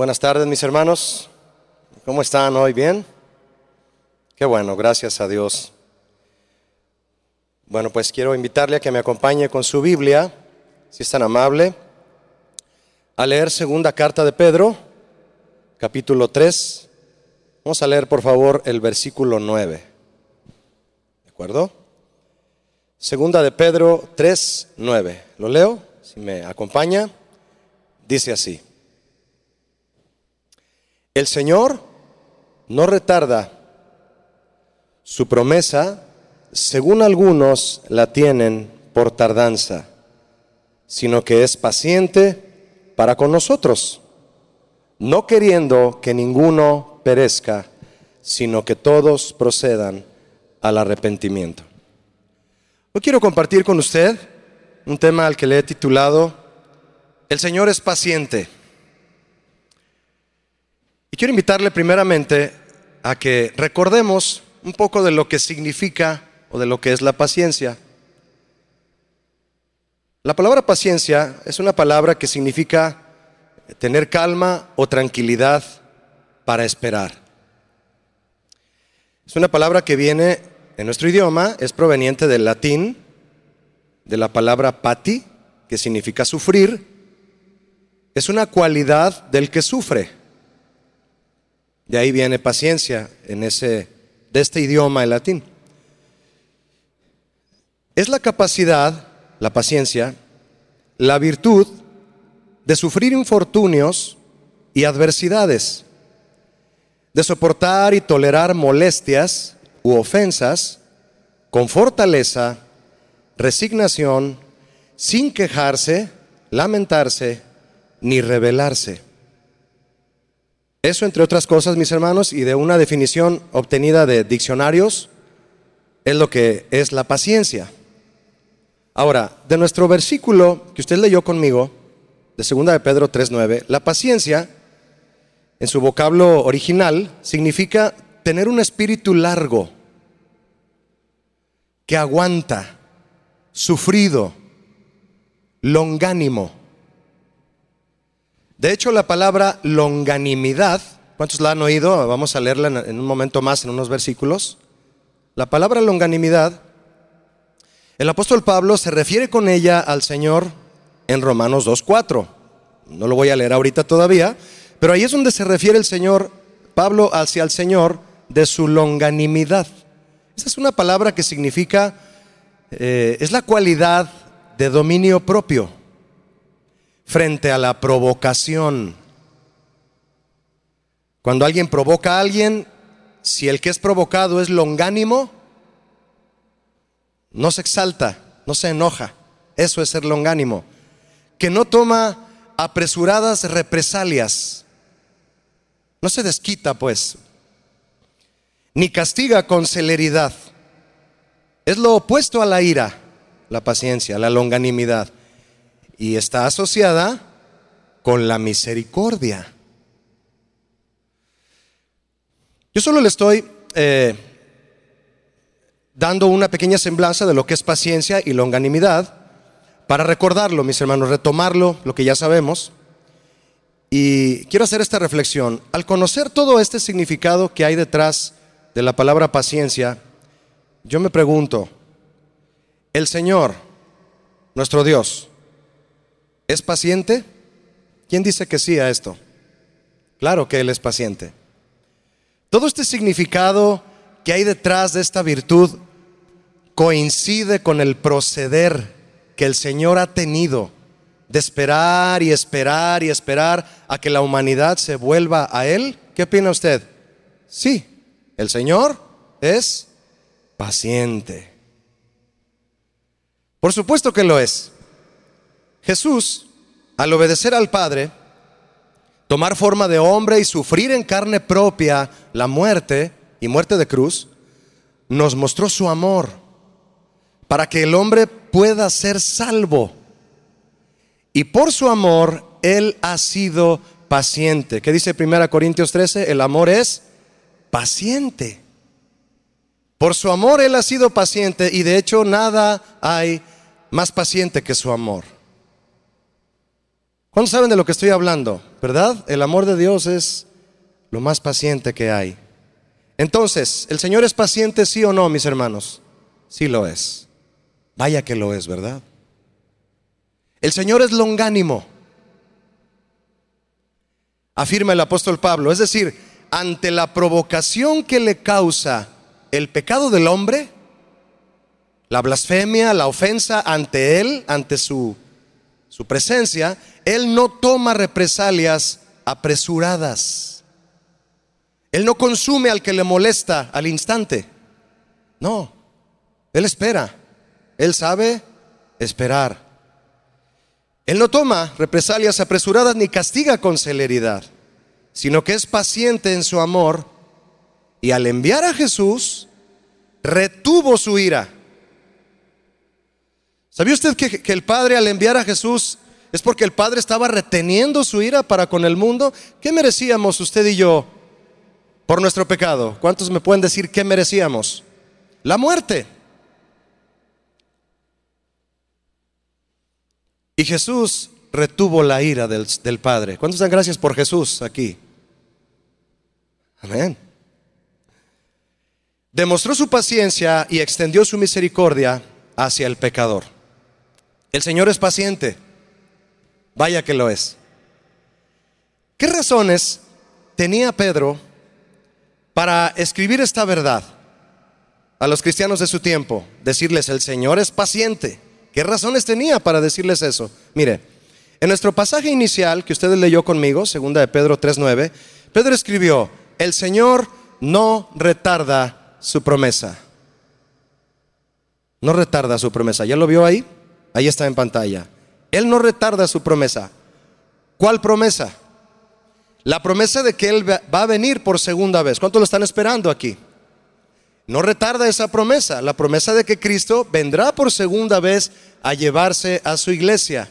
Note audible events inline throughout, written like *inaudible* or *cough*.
Buenas tardes, mis hermanos. ¿Cómo están hoy? ¿Bien? Qué bueno, gracias a Dios. Bueno, pues quiero invitarle a que me acompañe con su Biblia, si es tan amable, a leer segunda carta de Pedro, capítulo 3. Vamos a leer, por favor, el versículo 9. ¿De acuerdo? Segunda de Pedro 3, 9. ¿Lo leo? Si me acompaña, dice así. El Señor no retarda su promesa, según algunos la tienen por tardanza, sino que es paciente para con nosotros, no queriendo que ninguno perezca, sino que todos procedan al arrepentimiento. Hoy quiero compartir con usted un tema al que le he titulado El Señor es paciente. Y quiero invitarle primeramente a que recordemos un poco de lo que significa o de lo que es la paciencia. La palabra paciencia es una palabra que significa tener calma o tranquilidad para esperar. Es una palabra que viene en nuestro idioma, es proveniente del latín, de la palabra pati, que significa sufrir. Es una cualidad del que sufre. De ahí viene paciencia en ese, de este idioma el latín. Es la capacidad, la paciencia, la virtud de sufrir infortunios y adversidades, de soportar y tolerar molestias u ofensas con fortaleza, resignación, sin quejarse, lamentarse ni rebelarse. Eso, entre otras cosas, mis hermanos, y de una definición obtenida de diccionarios, es lo que es la paciencia. Ahora, de nuestro versículo que usted leyó conmigo, de 2 de Pedro 3.9, la paciencia, en su vocablo original, significa tener un espíritu largo, que aguanta, sufrido, longánimo. De hecho, la palabra longanimidad, ¿cuántos la han oído? Vamos a leerla en un momento más, en unos versículos. La palabra longanimidad, el apóstol Pablo se refiere con ella al Señor en Romanos 2.4. No lo voy a leer ahorita todavía, pero ahí es donde se refiere el Señor, Pablo hacia el Señor, de su longanimidad. Esa es una palabra que significa, eh, es la cualidad de dominio propio frente a la provocación. Cuando alguien provoca a alguien, si el que es provocado es longánimo, no se exalta, no se enoja. Eso es ser longánimo. Que no toma apresuradas represalias. No se desquita, pues. Ni castiga con celeridad. Es lo opuesto a la ira, la paciencia, la longanimidad y está asociada con la misericordia. Yo solo le estoy eh, dando una pequeña semblanza de lo que es paciencia y longanimidad para recordarlo, mis hermanos, retomarlo, lo que ya sabemos. Y quiero hacer esta reflexión. Al conocer todo este significado que hay detrás de la palabra paciencia, yo me pregunto, el Señor, nuestro Dios, ¿Es paciente? ¿Quién dice que sí a esto? Claro que Él es paciente. Todo este significado que hay detrás de esta virtud coincide con el proceder que el Señor ha tenido de esperar y esperar y esperar a que la humanidad se vuelva a Él. ¿Qué opina usted? Sí, el Señor es paciente. Por supuesto que lo es. Jesús, al obedecer al Padre, tomar forma de hombre y sufrir en carne propia la muerte y muerte de cruz, nos mostró su amor para que el hombre pueda ser salvo. Y por su amor, Él ha sido paciente. ¿Qué dice 1 Corintios 13? El amor es paciente. Por su amor Él ha sido paciente y de hecho nada hay más paciente que su amor. ¿Cuántos saben de lo que estoy hablando? ¿Verdad? El amor de Dios es lo más paciente que hay. Entonces, ¿el Señor es paciente sí o no, mis hermanos? Sí lo es. Vaya que lo es, ¿verdad? El Señor es longánimo, afirma el apóstol Pablo. Es decir, ante la provocación que le causa el pecado del hombre, la blasfemia, la ofensa ante él, ante su, su presencia, él no toma represalias apresuradas. Él no consume al que le molesta al instante. No, él espera. Él sabe esperar. Él no toma represalias apresuradas ni castiga con celeridad, sino que es paciente en su amor y al enviar a Jesús, retuvo su ira. ¿Sabía usted que, el Padre al enviar a Jesús es porque el Padre estaba reteniendo su ira para con el mundo? ¿Qué merecíamos usted y yo por nuestro pecado? ¿Cuántos me pueden decir qué merecíamos? La muerte. Y Jesús retuvo la ira del Padre. ¿Cuántos dan gracias por Jesús aquí? Amén. Demostró su paciencia y extendió su misericordia hacia el pecador. El Señor es paciente. Vaya que lo es. ¿Qué razones tenía Pedro para escribir esta verdad a los cristianos de su tiempo? Decirles, el Señor es paciente. ¿Qué razones tenía para decirles eso? Mire, en nuestro pasaje inicial que ustedes leyó conmigo, segunda de Pedro 3:9, Pedro escribió, "El Señor no retarda su promesa." No retarda su promesa. ¿Ya lo vio ahí? Ahí está en pantalla. Él no retarda su promesa. ¿Cuál promesa? La promesa de que Él va a venir por segunda vez. ¿Cuántos lo están esperando aquí? No retarda esa promesa, la promesa de que Cristo vendrá por segunda vez a llevarse a su iglesia,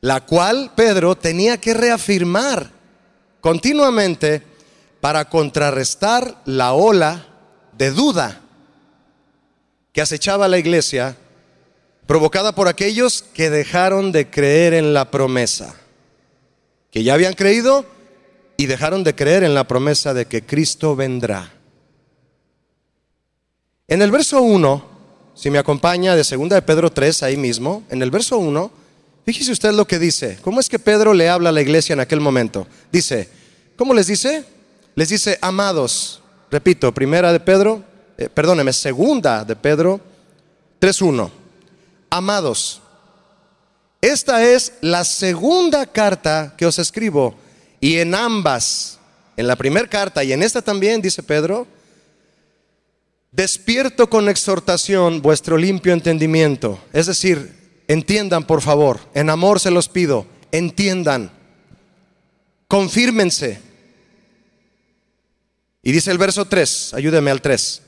la cual Pedro tenía que reafirmar continuamente para contrarrestar la ola de duda que acechaba la iglesia, provocada por aquellos que dejaron de creer en la promesa, que ya habían creído y dejaron de creer en la promesa de que Cristo vendrá. En el verso 1, si me acompaña de 2 de Pedro 3, ahí mismo, en el verso 1, fíjese usted lo que dice. ¿Cómo es que Pedro le habla a la iglesia en aquel momento? Dice, ¿cómo les dice? Les dice, amados. Repito, primera de Pedro, eh, perdóneme, segunda de Pedro 3.1. Amados, esta es la segunda carta que os escribo y en ambas, en la primera carta y en esta también, dice Pedro, Despierto con exhortación vuestro limpio entendimiento. Es decir, entiendan por favor, en amor se los pido, entiendan, confírmense. Y dice el verso 3, ayúdeme al 3.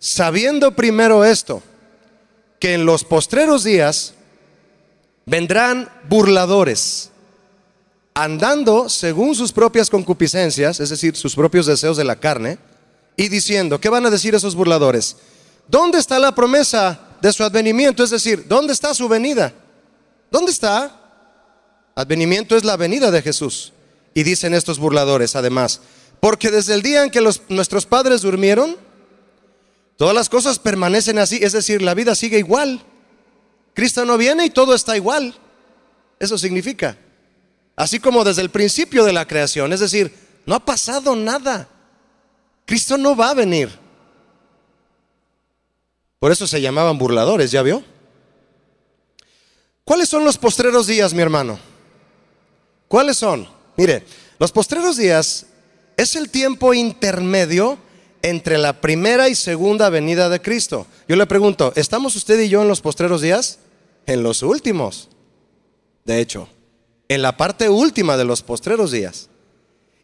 Sabiendo primero esto, que en los postreros días vendrán burladores, andando según sus propias concupiscencias, es decir, sus propios deseos de la carne, y diciendo, ¿qué van a decir esos burladores? ¿Dónde está la promesa de su advenimiento? Es decir, ¿dónde está su venida? ¿Dónde está? Advenimiento es la venida de Jesús. Y dicen estos burladores, además, porque desde el día en que nuestros padres durmieron, todas las cosas permanecen así, es decir, la vida sigue igual. Cristo no viene y todo está igual. Eso significa. Así como desde el principio de la creación, es decir, no ha pasado nada. Cristo no va a venir. Por eso se llamaban burladores, ¿ya vio? ¿Cuáles son los postreros días, mi hermano? ¿Cuáles son? Mire, los postreros días es el tiempo intermedio entre la primera y segunda venida de Cristo. Yo le pregunto, ¿estamos usted y yo en los postreros días? En los últimos. De hecho, en la parte última de los postreros días.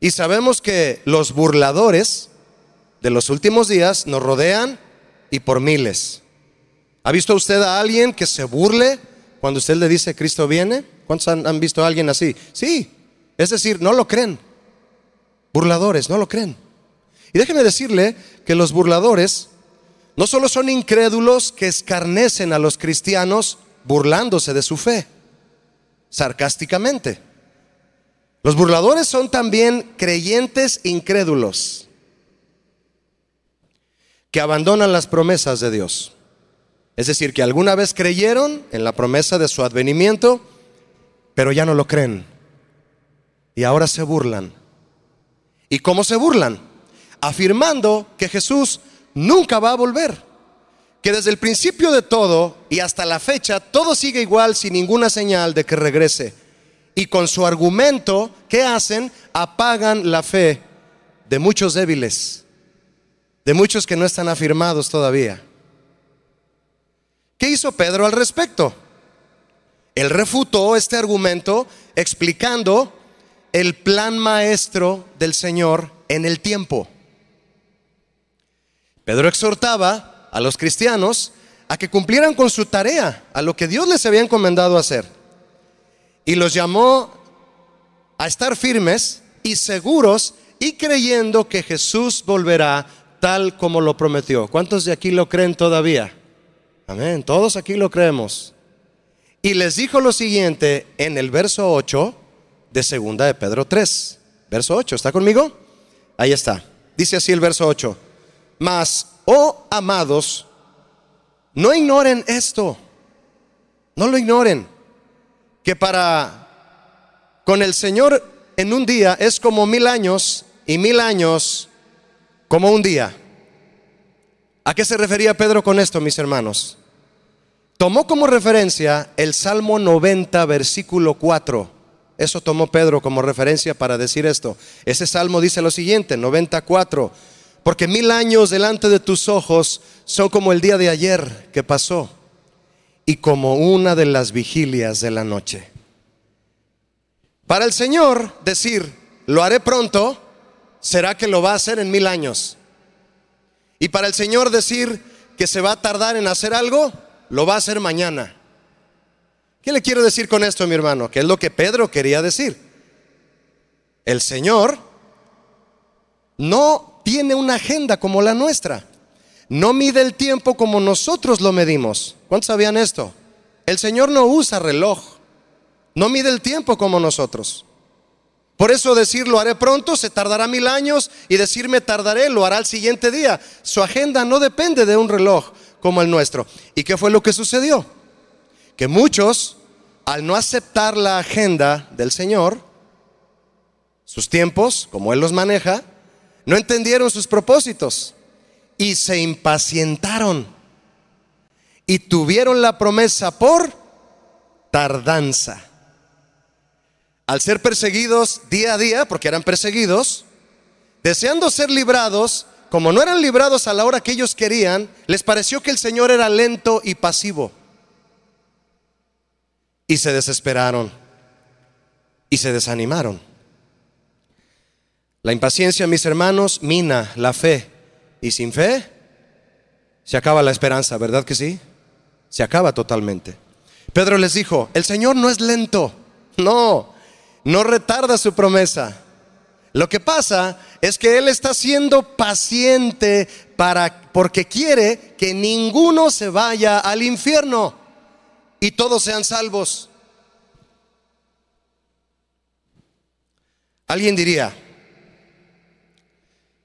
Y sabemos que los burladores de los últimos días nos rodean y por miles. ¿Ha visto usted a alguien que se burle cuando usted le dice Cristo viene? ¿Cuántos han, visto a alguien así? Sí, es decir, no lo creen. Burladores, no lo creen. Y déjeme decirle que los burladores no solo son incrédulos que escarnecen a los cristianos burlándose de su fe. sarcásticamente. Los burladores son también creyentes incrédulos que abandonan las promesas de Dios. Es decir, que alguna vez creyeron en la promesa de su advenimiento, pero ya no lo creen. Y ahora se burlan. ¿Y cómo se burlan? Afirmando que Jesús nunca va a volver. Que desde el principio de todo y hasta la fecha todo sigue igual sin ninguna señal de que regrese. Y con su argumento, ¿qué hacen? Apagan la fe de muchos débiles, de muchos que no están afirmados todavía. ¿Qué hizo Pedro al respecto? Él refutó este argumento explicando el plan maestro del Señor en el tiempo. Pedro exhortaba a los cristianos a que cumplieran con su tarea, a lo que Dios les había encomendado hacer. Y los llamó a estar firmes y seguros y creyendo que Jesús volverá tal como lo prometió. ¿Cuántos de aquí lo creen todavía? Amén, todos aquí lo creemos. Y les dijo lo siguiente en el verso 8 de segunda de Pedro 3. Verso 8, ¿está conmigo? Ahí está. Dice así el verso 8. Mas, oh amados, no ignoren esto. No lo ignoren. Que para con el Señor en un día es como mil años y mil años como un día. ¿A qué se refería Pedro con esto, mis hermanos? Tomó como referencia el Salmo 90, versículo 4 eso tomó Pedro como referencia para decir esto. Ese salmo dice lo siguiente, 94, porque mil años delante de tus ojos son como el día de ayer que pasó y como una de las vigilias de la noche. Para el Señor decir, lo haré pronto, será que lo va a hacer en mil años. Y para el Señor decir que se va a tardar en hacer algo, lo va a hacer mañana. ¿Qué le quiero decir con esto, mi hermano? Que es lo que Pedro quería decir. El Señor no tiene una agenda como la nuestra. No mide el tiempo como nosotros lo medimos. ¿Cuántos sabían esto? El Señor no usa reloj. No mide el tiempo como nosotros. Por eso decir lo haré pronto se tardará mil años y decir me tardaré lo hará el siguiente día. Su agenda no depende de un reloj como el nuestro. ¿Y qué fue lo que sucedió? que muchos, al no aceptar la agenda del Señor, sus tiempos, como Él los maneja, no entendieron sus propósitos y se impacientaron y tuvieron la promesa por tardanza. Al ser perseguidos día a día, porque eran perseguidos, deseando ser librados, como no eran librados a la hora que ellos querían, les pareció que el Señor era lento y pasivo y se desesperaron y se desanimaron. La impaciencia, mis hermanos, mina la fe y sin fe se acaba la esperanza, ¿verdad que sí? Se acaba totalmente. Pedro les dijo, el Señor no es lento, no, no retarda su promesa. Lo que pasa es que Él está siendo paciente para, porque quiere que ninguno se vaya al infierno y todos sean salvos. Alguien diría,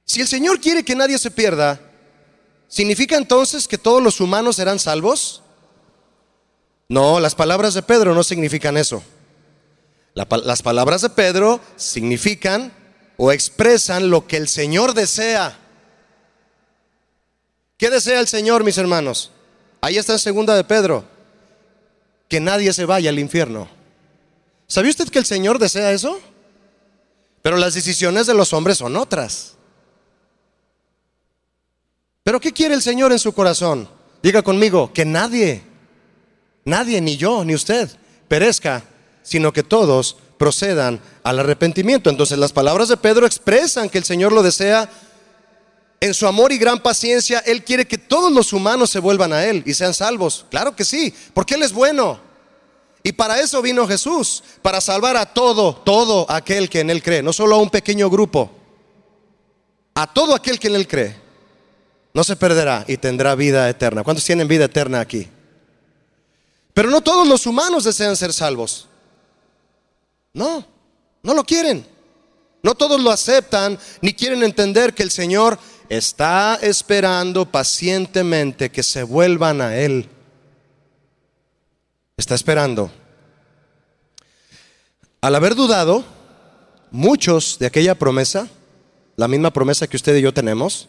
si el Señor quiere que nadie se pierda, ¿significa entonces que todos los humanos serán salvos? No, las palabras de Pedro no significan eso. las palabras de Pedro significan o expresan lo que el Señor desea. ¿Qué desea el Señor, mis hermanos? Ahí está en segunda de Pedro que nadie se vaya al infierno. ¿Sabe usted que el Señor desea eso? Pero las decisiones de los hombres son otras. ¿Pero qué quiere el Señor en su corazón? Diga conmigo, que nadie, nadie, ni yo, ni usted, perezca, sino que todos procedan al arrepentimiento. Entonces las palabras de Pedro expresan que el Señor lo desea en su amor y gran paciencia, Él quiere que todos los humanos se vuelvan a Él y sean salvos. Claro que sí, porque Él es bueno. Y para eso vino Jesús, para salvar a todo, todo aquel que en Él cree, no solo a un pequeño grupo, a todo aquel que en Él cree. No se perderá y tendrá vida eterna. ¿Cuántos tienen vida eterna aquí? Pero no todos los humanos desean ser salvos. No, no lo quieren. No todos lo aceptan ni quieren entender que el Señor está esperando pacientemente que se vuelvan a Él. Está esperando. Al haber dudado, muchos de aquella promesa, la misma promesa que usted y yo tenemos,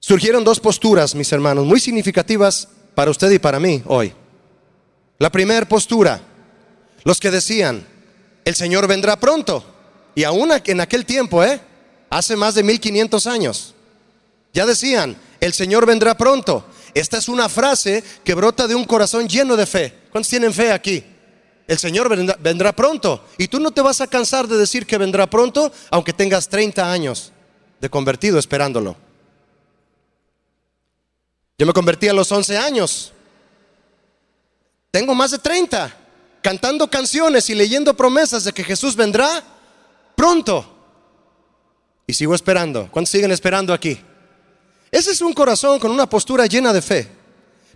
surgieron dos posturas, mis hermanos, muy significativas para usted y para mí hoy. La primera postura, los que decían, el Señor vendrá pronto. Y aún en aquel tiempo, ¿eh? hace más de 1500 años, ya decían, el Señor vendrá pronto. Esta es una frase que brota de un corazón lleno de fe. ¿Cuántos tienen fe aquí? El Señor vendrá, vendrá, pronto. Y tú no te vas a cansar de decir que vendrá pronto, aunque tengas 30 años de convertido esperándolo. Yo me convertí a los 11 años. Tengo más de 30 cantando canciones y leyendo promesas de que Jesús vendrá pronto. Y sigo esperando. ¿Cuántos siguen esperando aquí? Ese es un corazón con una postura llena de fe.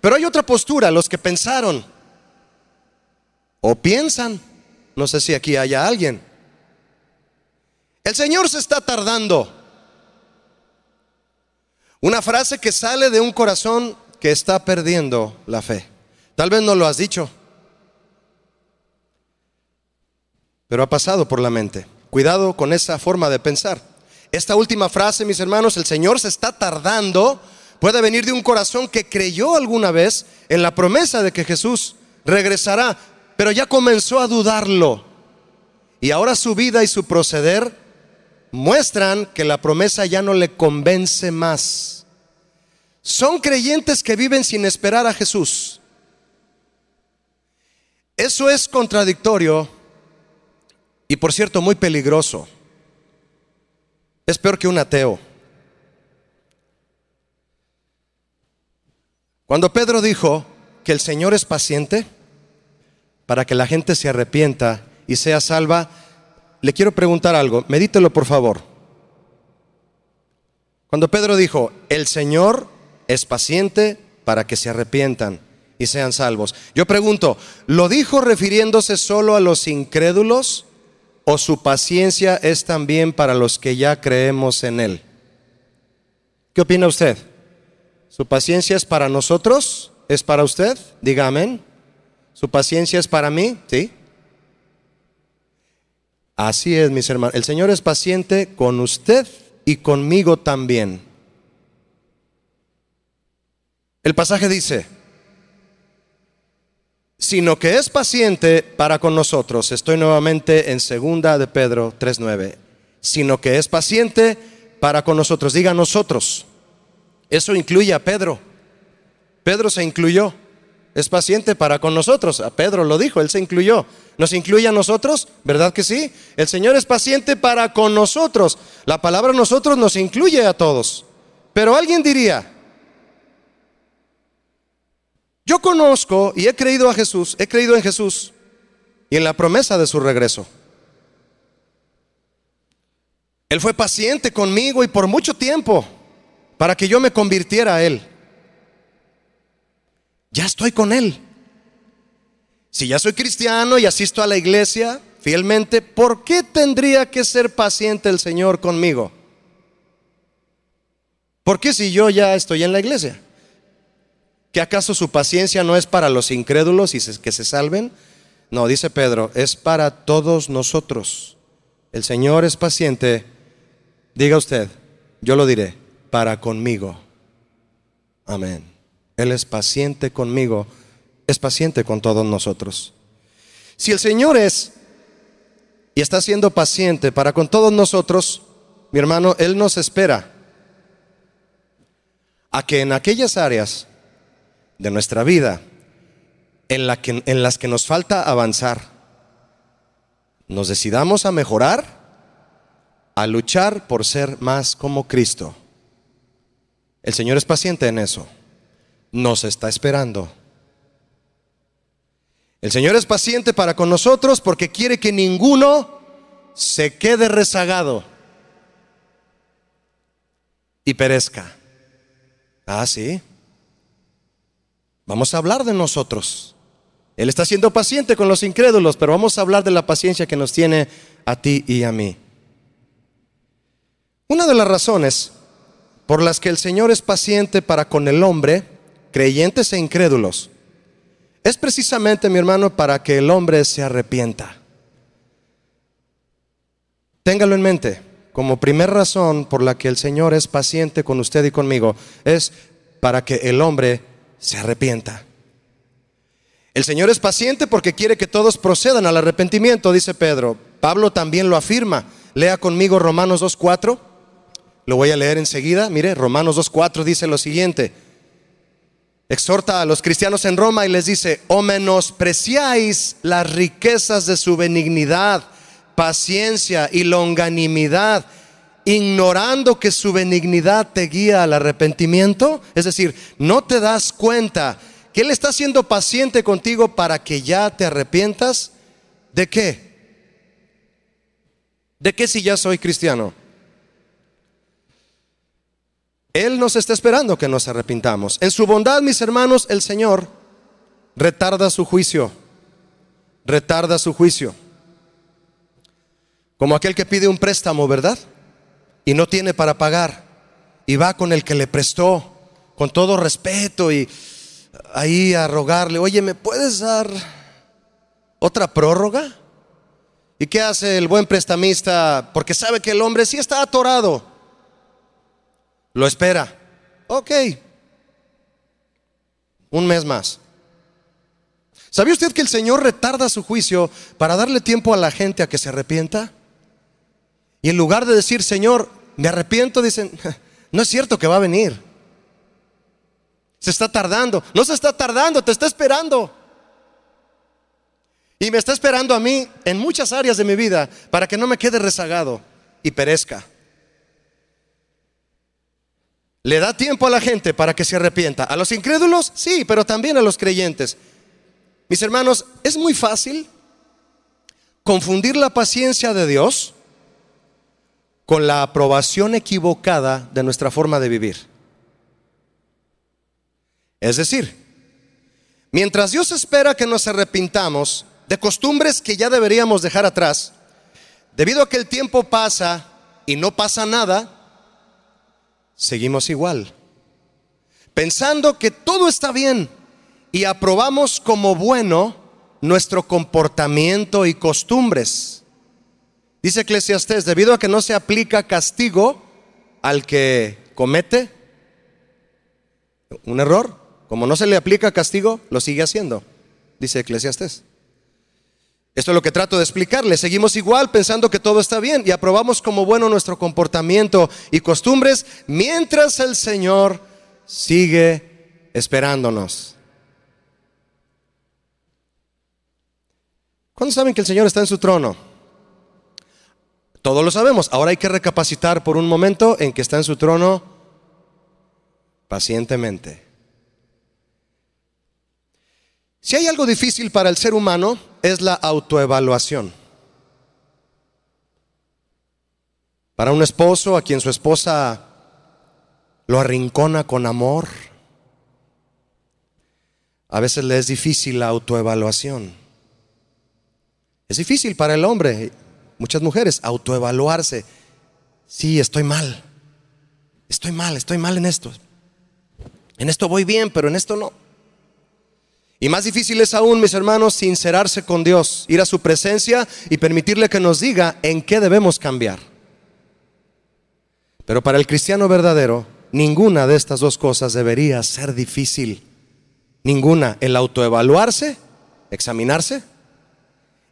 Pero hay otra postura, los que pensaron o piensan, no sé si aquí haya alguien. El Señor se está tardando. Una frase que sale de un corazón que está perdiendo la fe. Tal vez no lo has dicho, pero ha pasado por la mente. Cuidado con esa forma de pensar. Esta última frase, mis hermanos, el Señor se está tardando, puede venir de un corazón que creyó alguna vez en la promesa de que Jesús regresará, pero ya comenzó a dudarlo. Y ahora su vida y su proceder muestran que la promesa ya no le convence más. Son creyentes que viven sin esperar a Jesús. Eso es contradictorio y por cierto muy peligroso. Es peor que un ateo. Cuando Pedro dijo que el Señor es paciente para que la gente se arrepienta y sea salva, le quiero preguntar algo, medítelo por favor. Cuando Pedro dijo, el Señor es paciente para que se arrepientan y sean salvos. Yo pregunto, ¿lo dijo refiriéndose solo a los incrédulos o su paciencia es también para los que ya creemos en Él? ¿Qué opina usted? ¿Su paciencia es para nosotros? ¿Es para usted? Diga amén. ¿Su paciencia es para mí? ¿Sí? Así es, mis hermanos. El Señor es paciente con usted y conmigo también. El pasaje dice, sino que es paciente para con nosotros. Estoy nuevamente en segunda de Pedro 3:9. Sino que es paciente para con nosotros. Diga nosotros. Eso incluye a Pedro. Pedro se incluyó. Es paciente para con nosotros. A Pedro lo dijo, él se incluyó. ¿Nos incluye a nosotros? ¿Verdad que sí? El Señor es paciente para con nosotros. La palabra nosotros nos incluye a todos. Pero alguien diría, yo conozco y he creído a Jesús, he creído en Jesús y en la promesa de su regreso. Él fue paciente conmigo y por mucho tiempo para que yo me convirtiera a Él. Ya estoy con Él. Si ya soy cristiano y asisto a la iglesia fielmente, ¿por qué tendría que ser paciente el Señor conmigo? ¿Por qué si yo ya estoy en la iglesia? ¿Que acaso su paciencia no es para los incrédulos y que se salven? No, dice Pedro, es para todos nosotros. El Señor es paciente, diga usted, yo lo diré, para conmigo. Amén. Él es paciente conmigo, es paciente con todos nosotros. Si el Señor es y está siendo paciente para con todos nosotros, mi hermano, Él nos espera a que en aquellas áreas de nuestra vida en, la que, en las que nos falta avanzar, nos decidamos a mejorar, a luchar por ser más como Cristo. El Señor es paciente en eso. Nos está esperando. El Señor es paciente para con nosotros porque quiere que ninguno se quede rezagado y perezca. Ah, sí. Vamos a hablar de nosotros. Él está siendo paciente con los incrédulos, pero vamos a hablar de la paciencia que nos tiene a ti y a mí. Una de las razones por las que el Señor es paciente para con el hombre, creyentes e incrédulos, es precisamente, mi hermano, para que el hombre se arrepienta. Téngalo en mente, como primera razón por la que el Señor es paciente con usted y conmigo, es para que el hombre se arrepienta. El Señor es paciente porque quiere que todos procedan al arrepentimiento, dice Pedro. Pablo también lo afirma. Lea conmigo Romanos 2.4. Lo voy a leer enseguida. Mire, Romanos 2.4 dice lo siguiente. Exhorta a los cristianos en Roma y les dice, o menospreciáis las riquezas de su benignidad, paciencia y longanimidad, ignorando que su benignidad te guía al arrepentimiento. Es decir, no te das cuenta que Él está siendo paciente contigo para que ya te arrepientas. ¿De qué? ¿De qué si ya soy cristiano? Él nos está esperando que nos arrepintamos. En su bondad, mis hermanos, el Señor retarda su juicio. Retarda su juicio. Como aquel que pide un préstamo, ¿verdad? Y no tiene para pagar. Y va con el que le prestó, con todo respeto y ahí a rogarle, oye, ¿me puedes dar otra prórroga? ¿Y qué hace el buen prestamista? Porque sabe que el hombre sí está atorado. Lo espera. Ok. Un mes más. ¿Sabía usted que el Señor retarda su juicio para darle tiempo a la gente a que se arrepienta? Y en lugar de decir, Señor, me arrepiento, dicen, no es cierto que va a venir. Se está tardando. No se está tardando, te está esperando. Y me está esperando a mí en muchas áreas de mi vida para que no me quede rezagado y perezca. Le da tiempo a la gente para que se arrepienta. A los incrédulos, sí, pero también a los creyentes. Mis hermanos, es muy fácil confundir la paciencia de Dios con la aprobación equivocada de nuestra forma de vivir. Es decir, mientras Dios espera que nos arrepintamos de costumbres que ya deberíamos dejar atrás, debido a que el tiempo pasa y no pasa nada, seguimos igual, pensando que todo está bien y aprobamos como bueno nuestro comportamiento y costumbres. Dice Eclesiastés, debido a que no se aplica castigo al que comete un error, como no se le aplica castigo, lo sigue haciendo, dice Eclesiastés. Esto es lo que trato de explicarle. Seguimos igual pensando que todo está bien y aprobamos como bueno nuestro comportamiento y costumbres mientras el Señor sigue esperándonos. ¿Cuándo saben que el Señor está en su trono? Todos lo sabemos. Ahora hay que recapacitar por un momento en que está en su trono pacientemente. Si hay algo difícil para el ser humano es la autoevaluación. Para un esposo a quien su esposa lo arrincona con amor, a veces le es difícil la autoevaluación. Es difícil para el hombre, muchas mujeres, autoevaluarse. Sí, estoy mal. Estoy mal, estoy mal en esto. En esto voy bien, pero en esto no. Y más difícil es aún, mis hermanos, sincerarse con Dios, ir a su presencia y permitirle que nos diga en qué debemos cambiar. Pero para el cristiano verdadero, ninguna de estas dos cosas debería ser difícil. Ninguna, el autoevaluarse, examinarse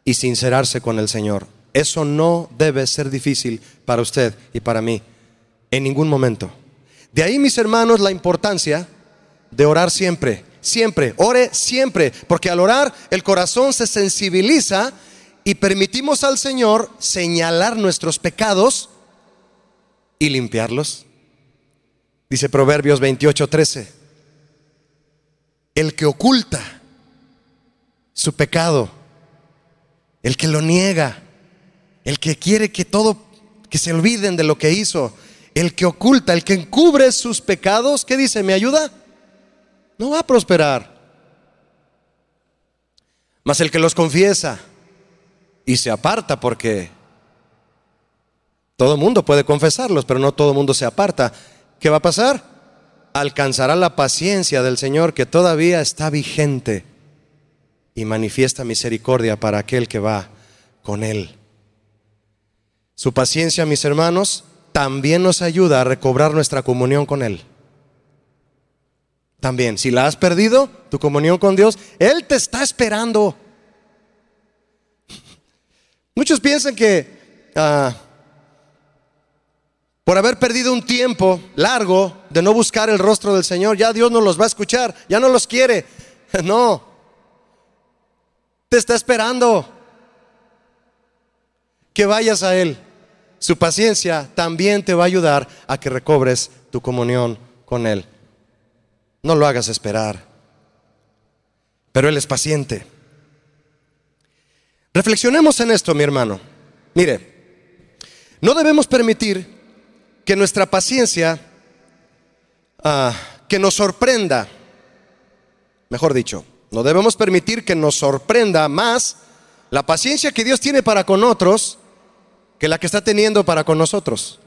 y sincerarse con el Señor. Eso no debe ser difícil para usted y para mí en ningún momento. De ahí, mis hermanos, la importancia de orar siempre siempre, ore siempre, porque al orar el corazón se sensibiliza y permitimos al Señor señalar nuestros pecados y limpiarlos. Dice Proverbios 28, 13. El que oculta su pecado, el que lo niega, el que quiere que todo, que se olviden de lo que hizo, el que oculta, el que encubre sus pecados, ¿qué dice? ¿Me ayuda? no va a prosperar. Mas el que los confiesa y se aparta porque todo mundo puede confesarlos, pero no todo mundo se aparta. ¿Qué va a pasar? Alcanzará la paciencia del Señor que todavía está vigente y manifiesta misericordia para aquel que va con Él. Su paciencia, mis hermanos, también nos ayuda a recobrar nuestra comunión con Él. También, si la has perdido, tu comunión con Dios, Él te está esperando. Muchos piensan que ah, por haber perdido un tiempo largo de no buscar el rostro del Señor, ya Dios no los va a escuchar, ya no los quiere. *laughs* No, te está esperando que vayas a Él. Su paciencia también te va a ayudar a que recobres tu comunión con Él. No lo hagas esperar. Pero Él es paciente. Reflexionemos en esto, mi hermano. Mire, no debemos permitir que nuestra paciencia, ah, que nos sorprenda, mejor dicho, no debemos permitir que nos sorprenda más la paciencia que Dios tiene para con otros que la que está teniendo para con nosotros.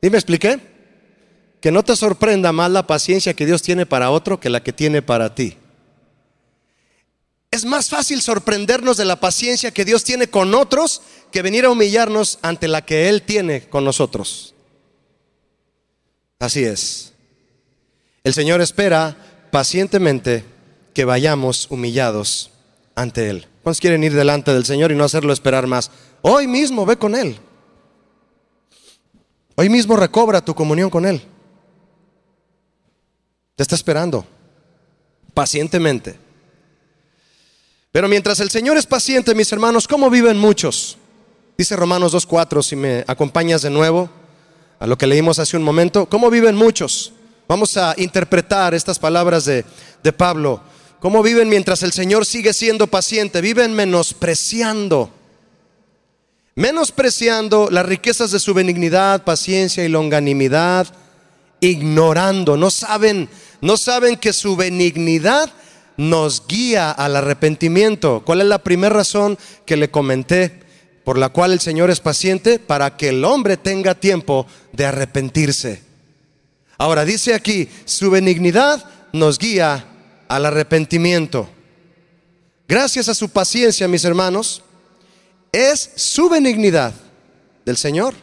¿Y me expliqué? Que no te sorprenda más la paciencia que Dios tiene para otro que la que tiene para ti. Es más fácil sorprendernos de la paciencia que Dios tiene con otros que venir a humillarnos ante la que Él tiene con nosotros. Así es. El Señor espera pacientemente que vayamos humillados ante Él. ¿Cuántos quieren ir delante del Señor y no hacerlo esperar más? Hoy mismo ve con Él. Hoy mismo recobra tu comunión con Él. Te está esperando pacientemente. Pero mientras el Señor es paciente, mis hermanos, ¿cómo viven muchos? Dice Romanos 2.4, si me acompañas de nuevo a lo que leímos hace un momento, ¿cómo viven muchos? Vamos a interpretar estas palabras de, Pablo. ¿Cómo viven mientras el Señor sigue siendo paciente? Viven menospreciando menospreciando las riquezas de su benignidad, paciencia y longanimidad, ignorando, no saben, no saben que su benignidad nos guía al arrepentimiento. ¿Cuál es la primera razón que le comenté por la cual el Señor es paciente? Para que el hombre tenga tiempo de arrepentirse. Ahora dice aquí, su benignidad nos guía al arrepentimiento. Gracias a su paciencia, mis hermanos, es su benignidad del Señor,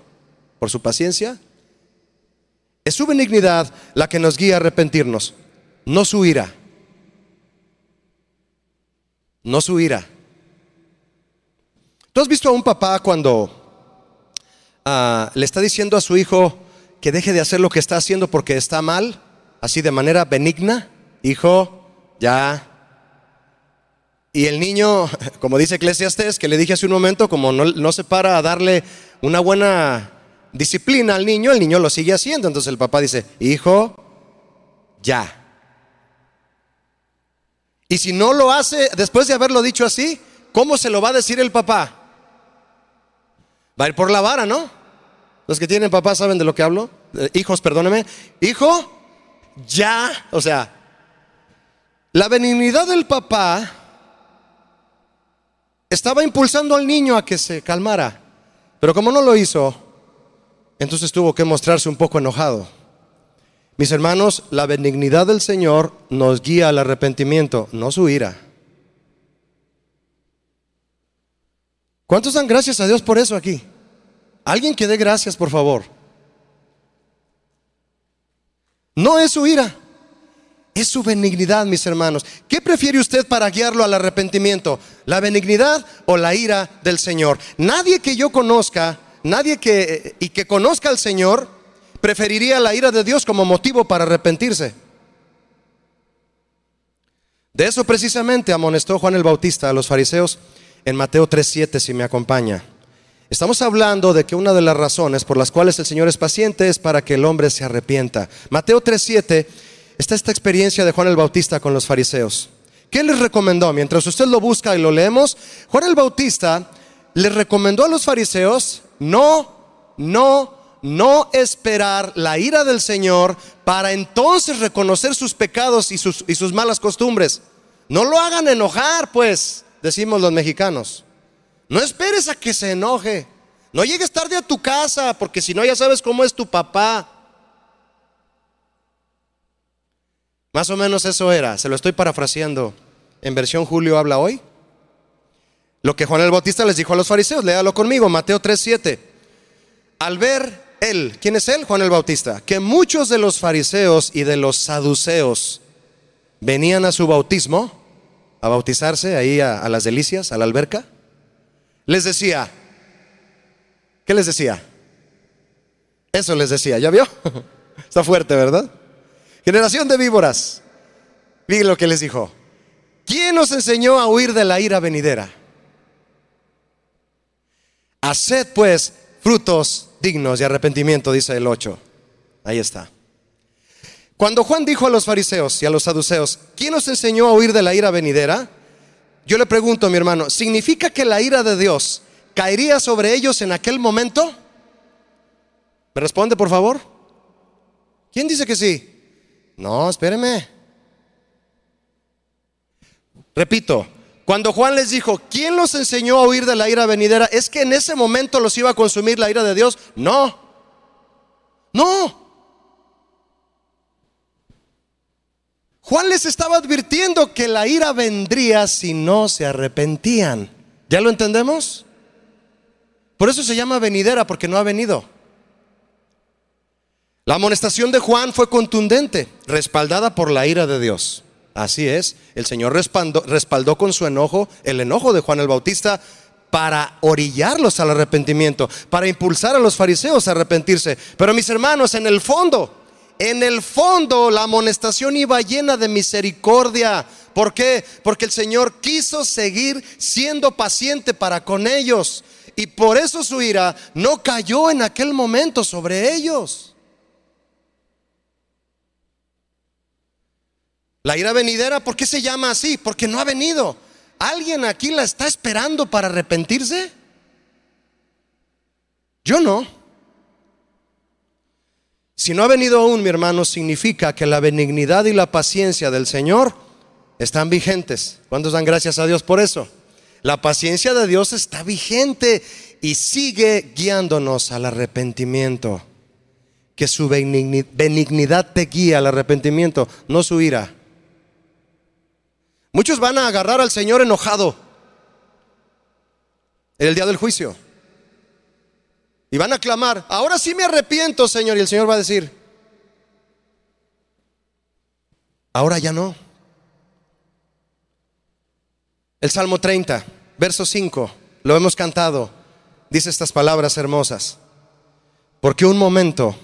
por su paciencia. Es su benignidad la que nos guía a arrepentirnos, no su ira. No su ira. ¿Tú has visto a un papá cuando ah, le está diciendo a su hijo que deje de hacer lo que está haciendo porque está mal, así de manera benigna? Hijo, ya, y el niño, como dice Eclesiastes, que le dije hace un momento, como no, se para a darle una buena disciplina al niño, el niño lo sigue haciendo. Entonces el papá dice, hijo, ya. Y si no lo hace, después de haberlo dicho así, ¿cómo se lo va a decir el papá? Va a ir por la vara, ¿no? Los que tienen papá saben de lo que hablo. Eh, hijos, perdóneme. Hijo, ya. O sea, la benignidad del papá estaba impulsando al niño a que se calmara, pero como no lo hizo, entonces tuvo que mostrarse un poco enojado. Mis hermanos, la benignidad del Señor nos guía al arrepentimiento, no su ira. ¿Cuántos dan gracias a Dios por eso aquí? Alguien que dé gracias, por favor. No es su ira. Es su benignidad, mis hermanos. ¿Qué prefiere usted para guiarlo al arrepentimiento? ¿La benignidad o la ira del Señor? Nadie que yo conozca, nadie que y que conozca al Señor preferiría la ira de Dios como motivo para arrepentirse. De eso precisamente amonestó Juan el Bautista a los fariseos en Mateo 3:7 si me acompaña. Estamos hablando de que una de las razones por las cuales el Señor es paciente es para que el hombre se arrepienta. Mateo 3:7 está esta experiencia de Juan el Bautista con los fariseos. ¿Qué les recomendó? Mientras usted lo busca y lo leemos, Juan el Bautista les recomendó a los fariseos no, no, no esperar la ira del Señor para entonces reconocer sus pecados y sus, y sus malas costumbres. No lo hagan enojar, pues, decimos los mexicanos. No esperes a que se enoje. No llegues tarde a tu casa, porque si no ya sabes cómo es tu papá. Más o menos eso era, se lo estoy parafraseando en versión Julio habla hoy. Lo que Juan el Bautista les dijo a los fariseos, léalo conmigo, Mateo 3:7. Al ver él, ¿quién es él? Juan el Bautista, que muchos de los fariseos y de los saduceos venían a su bautismo, a bautizarse ahí a, a las delicias, a la alberca, les decía, ¿qué les decía? Eso les decía, ¿ya vio? *laughs* Está fuerte, ¿verdad? Generación de víboras. Miren lo que les dijo. ¿Quién nos enseñó a huir de la ira venidera? Haced pues frutos dignos de arrepentimiento, dice el 8. Ahí está. Cuando Juan dijo a los fariseos y a los saduceos, ¿quién nos enseñó a huir de la ira venidera? Yo le pregunto, mi hermano, ¿significa que la ira de Dios caería sobre ellos en aquel momento? ¿Me responde, por favor? ¿Quién dice que sí? No, espéreme. Repito, cuando Juan les dijo, ¿quién los enseñó a huir de la ira venidera? ¿Es que en ese momento los iba a consumir la ira de Dios? No. No. Juan les estaba advirtiendo que la ira vendría si no se arrepentían. ¿Ya lo entendemos? Por eso se llama venidera, porque no ha venido. La amonestación de Juan fue contundente, respaldada por la ira de Dios. Así es, el Señor respaldó, con su enojo el enojo de Juan el Bautista para orillarlos al arrepentimiento, para impulsar a los fariseos a arrepentirse. Pero mis hermanos, en el fondo, en el fondo la amonestación iba llena de misericordia. ¿Por qué? Porque el Señor quiso seguir siendo paciente para con ellos. Y por eso su ira no cayó en aquel momento sobre ellos. La ira venidera, ¿por qué se llama así? Porque no ha venido. ¿Alguien aquí la está esperando para arrepentirse? Yo no. Si no ha venido aún, mi hermano, significa que la benignidad y la paciencia del Señor están vigentes. ¿Cuántos dan gracias a Dios por eso? La paciencia de Dios está vigente y sigue guiándonos al arrepentimiento. Que su benignidad te guía al arrepentimiento, no su ira. Muchos van a agarrar al Señor enojado en el día del juicio. Y van a clamar, ahora sí me arrepiento, Señor. Y el Señor va a decir, ahora ya no. El Salmo 30, verso 5, lo hemos cantado, dice estas palabras hermosas. Porque un momento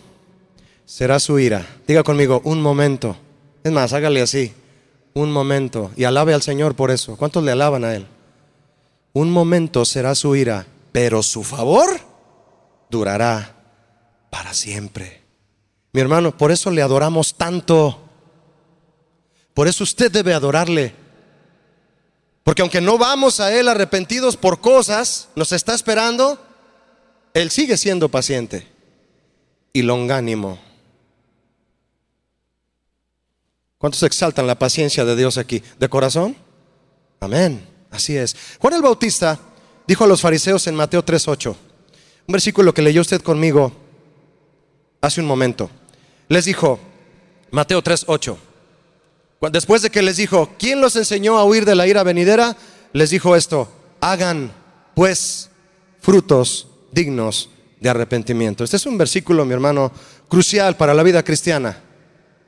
será su ira. Diga conmigo, un momento. Es más, hágale así un momento y alabe al Señor por eso. ¿Cuántos le alaban a Él? Un momento será su ira, pero su favor durará para siempre. Mi hermano, por eso le adoramos tanto. Por eso usted debe adorarle. Porque aunque no vamos a Él arrepentidos por cosas, nos está esperando, Él sigue siendo paciente y longánimo. ¿Cuántos exaltan la paciencia de Dios aquí? ¿De corazón? Amén. Así es. Juan el Bautista dijo a los fariseos en Mateo 3:8, un versículo que leyó usted conmigo hace un momento. Les dijo, Mateo 3:8, después de que les dijo, ¿quién los enseñó a huir de la ira venidera? Les dijo esto, hagan pues frutos dignos de arrepentimiento. Este es un versículo, mi hermano, crucial para la vida cristiana.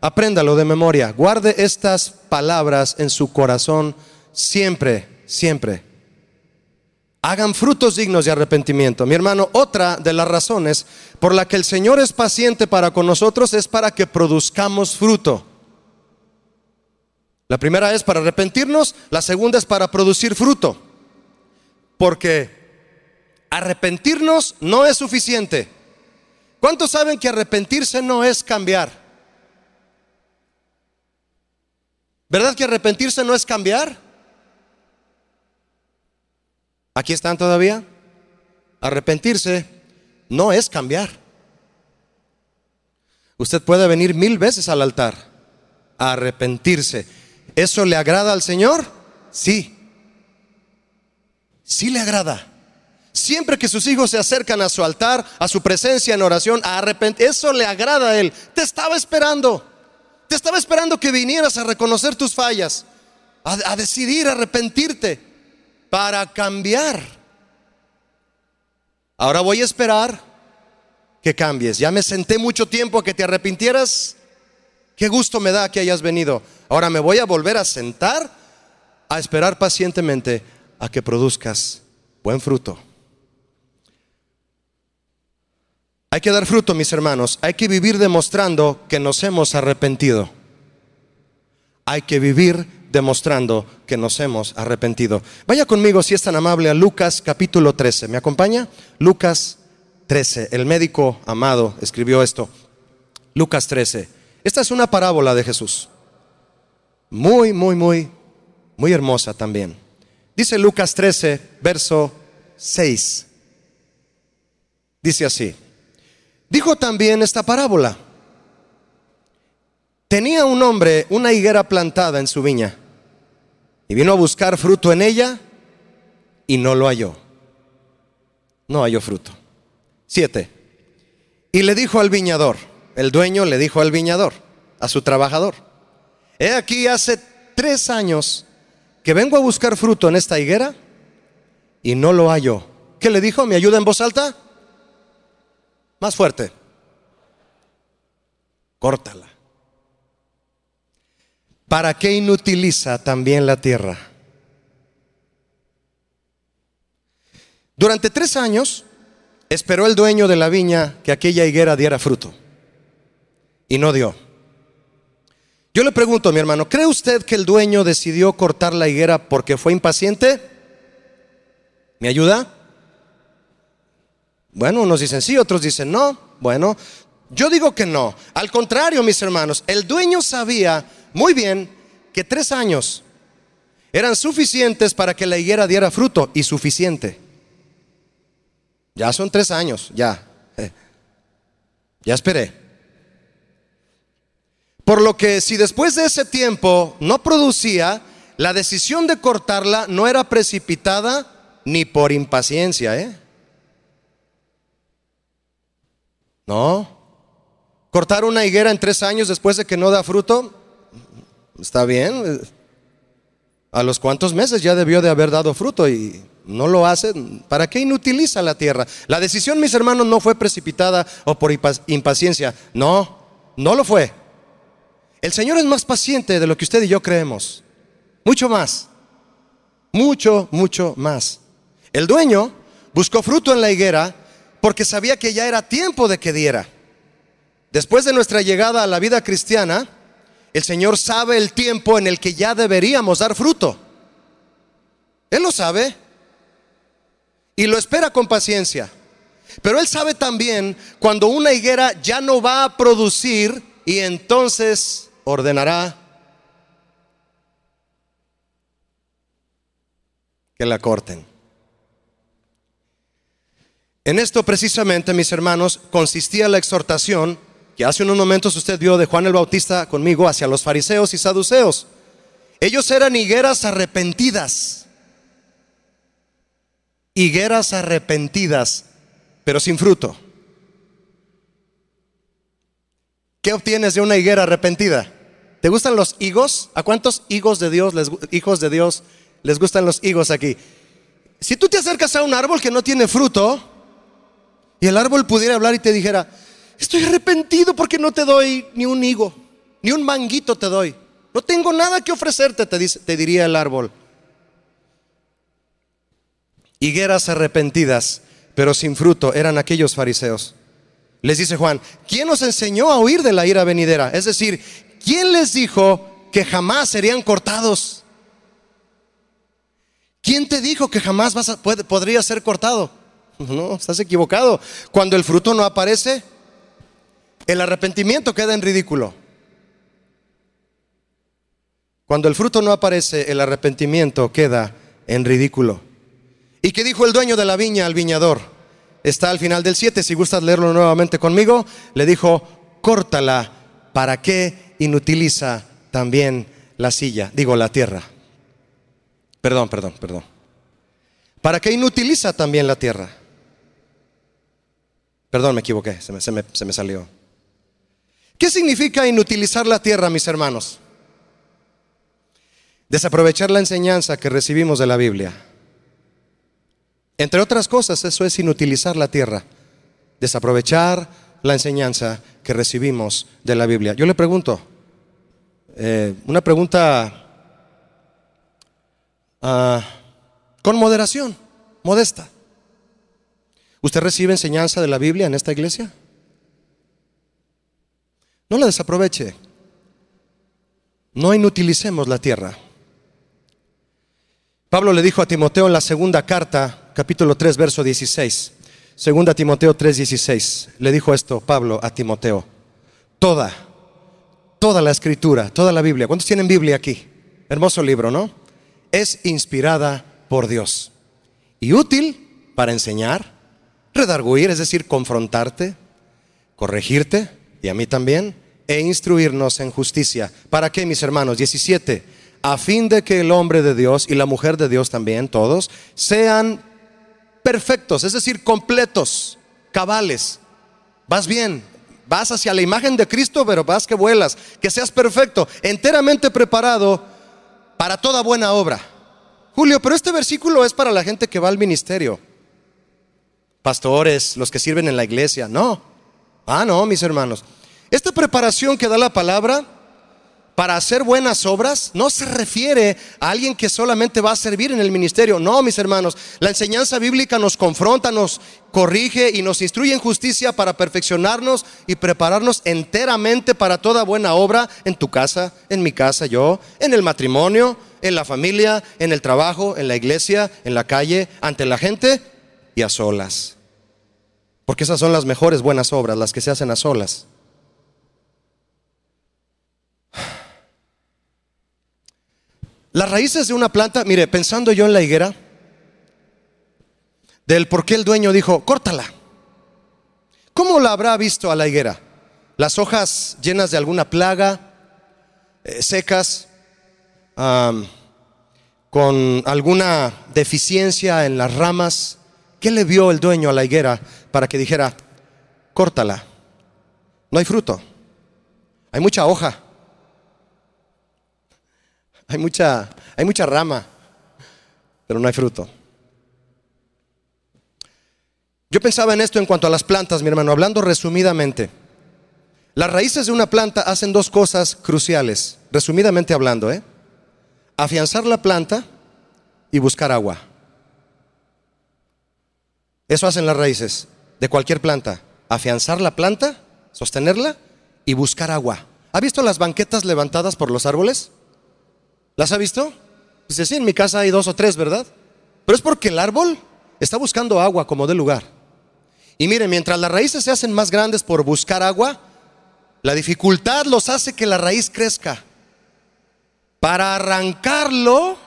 Apréndalo de memoria. Guarde estas palabras en su corazón siempre, siempre. Hagan frutos dignos de arrepentimiento. Mi hermano, otra de las razones por la que el Señor es paciente para con nosotros es para que produzcamos fruto. La primera es para arrepentirnos, la segunda es para producir fruto. Porque arrepentirnos no es suficiente. ¿Cuántos saben que arrepentirse no es cambiar? ¿Verdad que arrepentirse no es cambiar? ¿Aquí están todavía? Arrepentirse no es cambiar. Usted puede venir mil veces al altar a arrepentirse. ¿Eso le agrada al Señor? Sí. Sí le agrada. Siempre que sus hijos se acercan a su altar, a su presencia en oración, a arrepentir, eso le agrada a Él. Te estaba esperando. Te estaba esperando que vinieras a reconocer tus fallas, a, a decidir arrepentirte para cambiar. Ahora voy a esperar que cambies. Ya me senté mucho tiempo a que te arrepintieras. Qué gusto me da que hayas venido. Ahora me voy a volver a sentar a esperar pacientemente a que produzcas buen fruto. Hay que dar fruto, mis hermanos. Hay que vivir demostrando que nos hemos arrepentido. Hay que vivir demostrando que nos hemos arrepentido. Vaya conmigo, si es tan amable, a Lucas capítulo 13. ¿Me acompaña? Lucas 13. El médico amado escribió esto. Lucas 13. Esta es una parábola de Jesús. Muy, muy, muy, muy hermosa también. Dice Lucas 13, verso 6. Dice así. Dijo también esta parábola. Tenía un hombre una higuera plantada en su viña y vino a buscar fruto en ella y no lo halló. No halló fruto. Siete. Y le dijo al viñador, el dueño le dijo al viñador, a su trabajador, he aquí hace tres años que vengo a buscar fruto en esta higuera y no lo hallo. ¿Qué le dijo? ¿Me ayuda en voz alta? Más fuerte. Córtala. ¿Para qué inutiliza también la tierra? Durante tres años esperó el dueño de la viña que aquella higuera diera fruto y no dio. Yo le pregunto, mi hermano, ¿cree usted que el dueño decidió cortar la higuera porque fue impaciente? ¿Me ayuda? Bueno, unos dicen sí, otros dicen no. Bueno, yo digo que no. Al contrario, mis hermanos, el dueño sabía muy bien que tres años eran suficientes para que la higuera diera fruto y suficiente. Ya son tres años, ya. Eh, ya esperé. Por lo que si después de ese tiempo no producía, la decisión de cortarla no era precipitada ni por impaciencia, ¿eh? No. Cortar una higuera en tres años después de que no da fruto, está bien. A los cuantos meses ya debió de haber dado fruto y no lo hace. ¿Para qué inutiliza la tierra? La decisión, mis hermanos, no fue precipitada o por impaciencia. No, no lo fue. El Señor es más paciente de lo que usted y yo creemos. Mucho más. Mucho, mucho más. El dueño buscó fruto en la higuera porque sabía que ya era tiempo de que diera. Después de nuestra llegada a la vida cristiana, el Señor sabe el tiempo en el que ya deberíamos dar fruto. Él lo sabe y lo espera con paciencia. Pero Él sabe también cuando una higuera ya no va a producir y entonces ordenará que la corten. En esto precisamente, mis hermanos, consistía la exhortación que hace unos momentos usted vio de Juan el Bautista conmigo hacia los fariseos y saduceos. Ellos eran higueras arrepentidas. Higueras arrepentidas, pero sin fruto. ¿Qué obtienes de una higuera arrepentida? ¿Te gustan los higos? ¿A cuántos higos de Dios, hijos de Dios, les gustan los higos aquí? Si tú te acercas a un árbol que no tiene fruto, y el árbol pudiera hablar y te dijera, estoy arrepentido porque no te doy ni un higo, ni un manguito te doy. No tengo nada que ofrecerte, te, diría el árbol. Higueras arrepentidas, pero sin fruto, eran aquellos fariseos. Les dice Juan, ¿quién nos enseñó a huir de la ira venidera? Es decir, ¿quién les dijo que jamás serían cortados? ¿Quién te dijo que jamás vas podría ser cortado? No, estás equivocado. Cuando el fruto no aparece, el arrepentimiento queda en ridículo. Cuando el fruto no aparece, el arrepentimiento queda en ridículo. ¿Y qué dijo el dueño de la viña al viñador? Está al final del 7, si gustas leerlo nuevamente conmigo, le dijo, córtala, ¿para qué inutiliza también la silla? Digo, la tierra. Perdón, perdón, perdón. ¿Para qué inutiliza también la tierra? Perdón, me equivoqué, se me, se me, se me salió. ¿Qué significa inutilizar la tierra, mis hermanos? Desaprovechar la enseñanza que recibimos de la Biblia. Entre otras cosas, eso es inutilizar la tierra. Desaprovechar la enseñanza que recibimos de la Biblia. Yo le pregunto, eh, una pregunta ah, con moderación, modesta. ¿Usted recibe enseñanza de la Biblia en esta iglesia? No la desaproveche. No inutilicemos la tierra. Pablo le dijo a Timoteo en la segunda carta, capítulo 3, verso 16. Segunda Timoteo 3, 16. Le dijo esto Pablo a Timoteo. Toda, toda la escritura, toda la Biblia. ¿Cuántos tienen Biblia aquí? Hermoso libro, ¿no? Es inspirada por Dios. Y útil para enseñar, redarguir, es decir, confrontarte, corregirte, y a mí también, e instruirnos en justicia. ¿Para qué, mis hermanos? 17 a fin de que el hombre de Dios y la mujer de Dios también, todos, sean perfectos, es decir, completos, cabales. Vas bien, vas hacia la imagen de Cristo, pero vas que vuelas, que seas perfecto, enteramente preparado para toda buena obra. Julio, pero este versículo es para la gente que va al ministerio. Pastores, los que sirven en la iglesia. No. Ah, no, mis hermanos. Esta preparación que da la palabra para hacer buenas obras no se refiere a alguien que solamente va a servir en el ministerio. No, mis hermanos, la enseñanza bíblica nos confronta, nos corrige y nos instruye en justicia para perfeccionarnos y prepararnos enteramente para toda buena obra en tu casa, en mi casa, yo, en el matrimonio, en la familia, en el trabajo, en la iglesia, en la calle, ante la gente y a solas. Porque esas son las mejores buenas obras, las que se hacen a solas. Las raíces de una planta, mire, pensando yo en la higuera, del por qué el dueño dijo, córtala. ¿Cómo la habrá visto a la higuera? Las hojas llenas de alguna plaga, eh, secas, con alguna deficiencia en las ramas. ¿Qué le vio el dueño a la higuera para que dijera, córtala? No hay fruto, hay mucha hoja. *laughs* Hay mucha, hay mucha rama, pero no hay fruto. Yo pensaba en esto en cuanto a las plantas, mi hermano, hablando resumidamente. Las raíces de una planta hacen dos cosas cruciales, resumidamente hablando, ¿eh? Afianzar la planta y buscar agua. Eso hacen las raíces de cualquier planta. Afianzar la planta, sostenerla y buscar agua. ¿Ha visto las banquetas levantadas por los árboles? ¿Las ha visto? Dice, sí, en mi casa hay dos o tres, ¿verdad? Pero es porque el árbol está buscando agua como de lugar. Y miren, mientras las raíces se hacen más grandes por buscar agua, la dificultad los hace que la raíz crezca. Para arrancarlo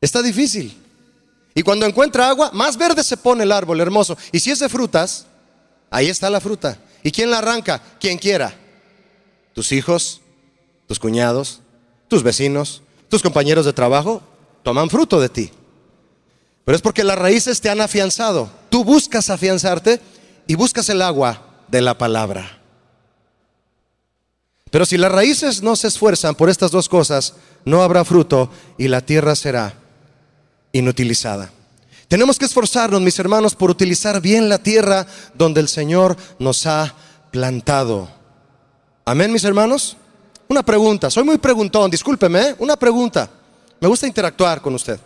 está difícil. Y cuando encuentra agua, más verde se pone el árbol, hermoso. Y si es de frutas, ahí está la fruta. ¿Y quién la arranca? Quien quiera. Tus hijos, tus cuñados, tus vecinos, tus compañeros de trabajo, toman fruto de ti. Pero es porque las raíces te han afianzado. Tú buscas afianzarte y buscas el agua de la palabra. Pero si las raíces no se esfuerzan por estas dos cosas, no habrá fruto y la tierra será inutilizada. Tenemos que esforzarnos, mis hermanos, por utilizar bien la tierra donde el Señor nos ha plantado. Amén, mis hermanos. Una pregunta, soy muy preguntón, discúlpeme, ¿eh? una pregunta. Me gusta interactuar con usted.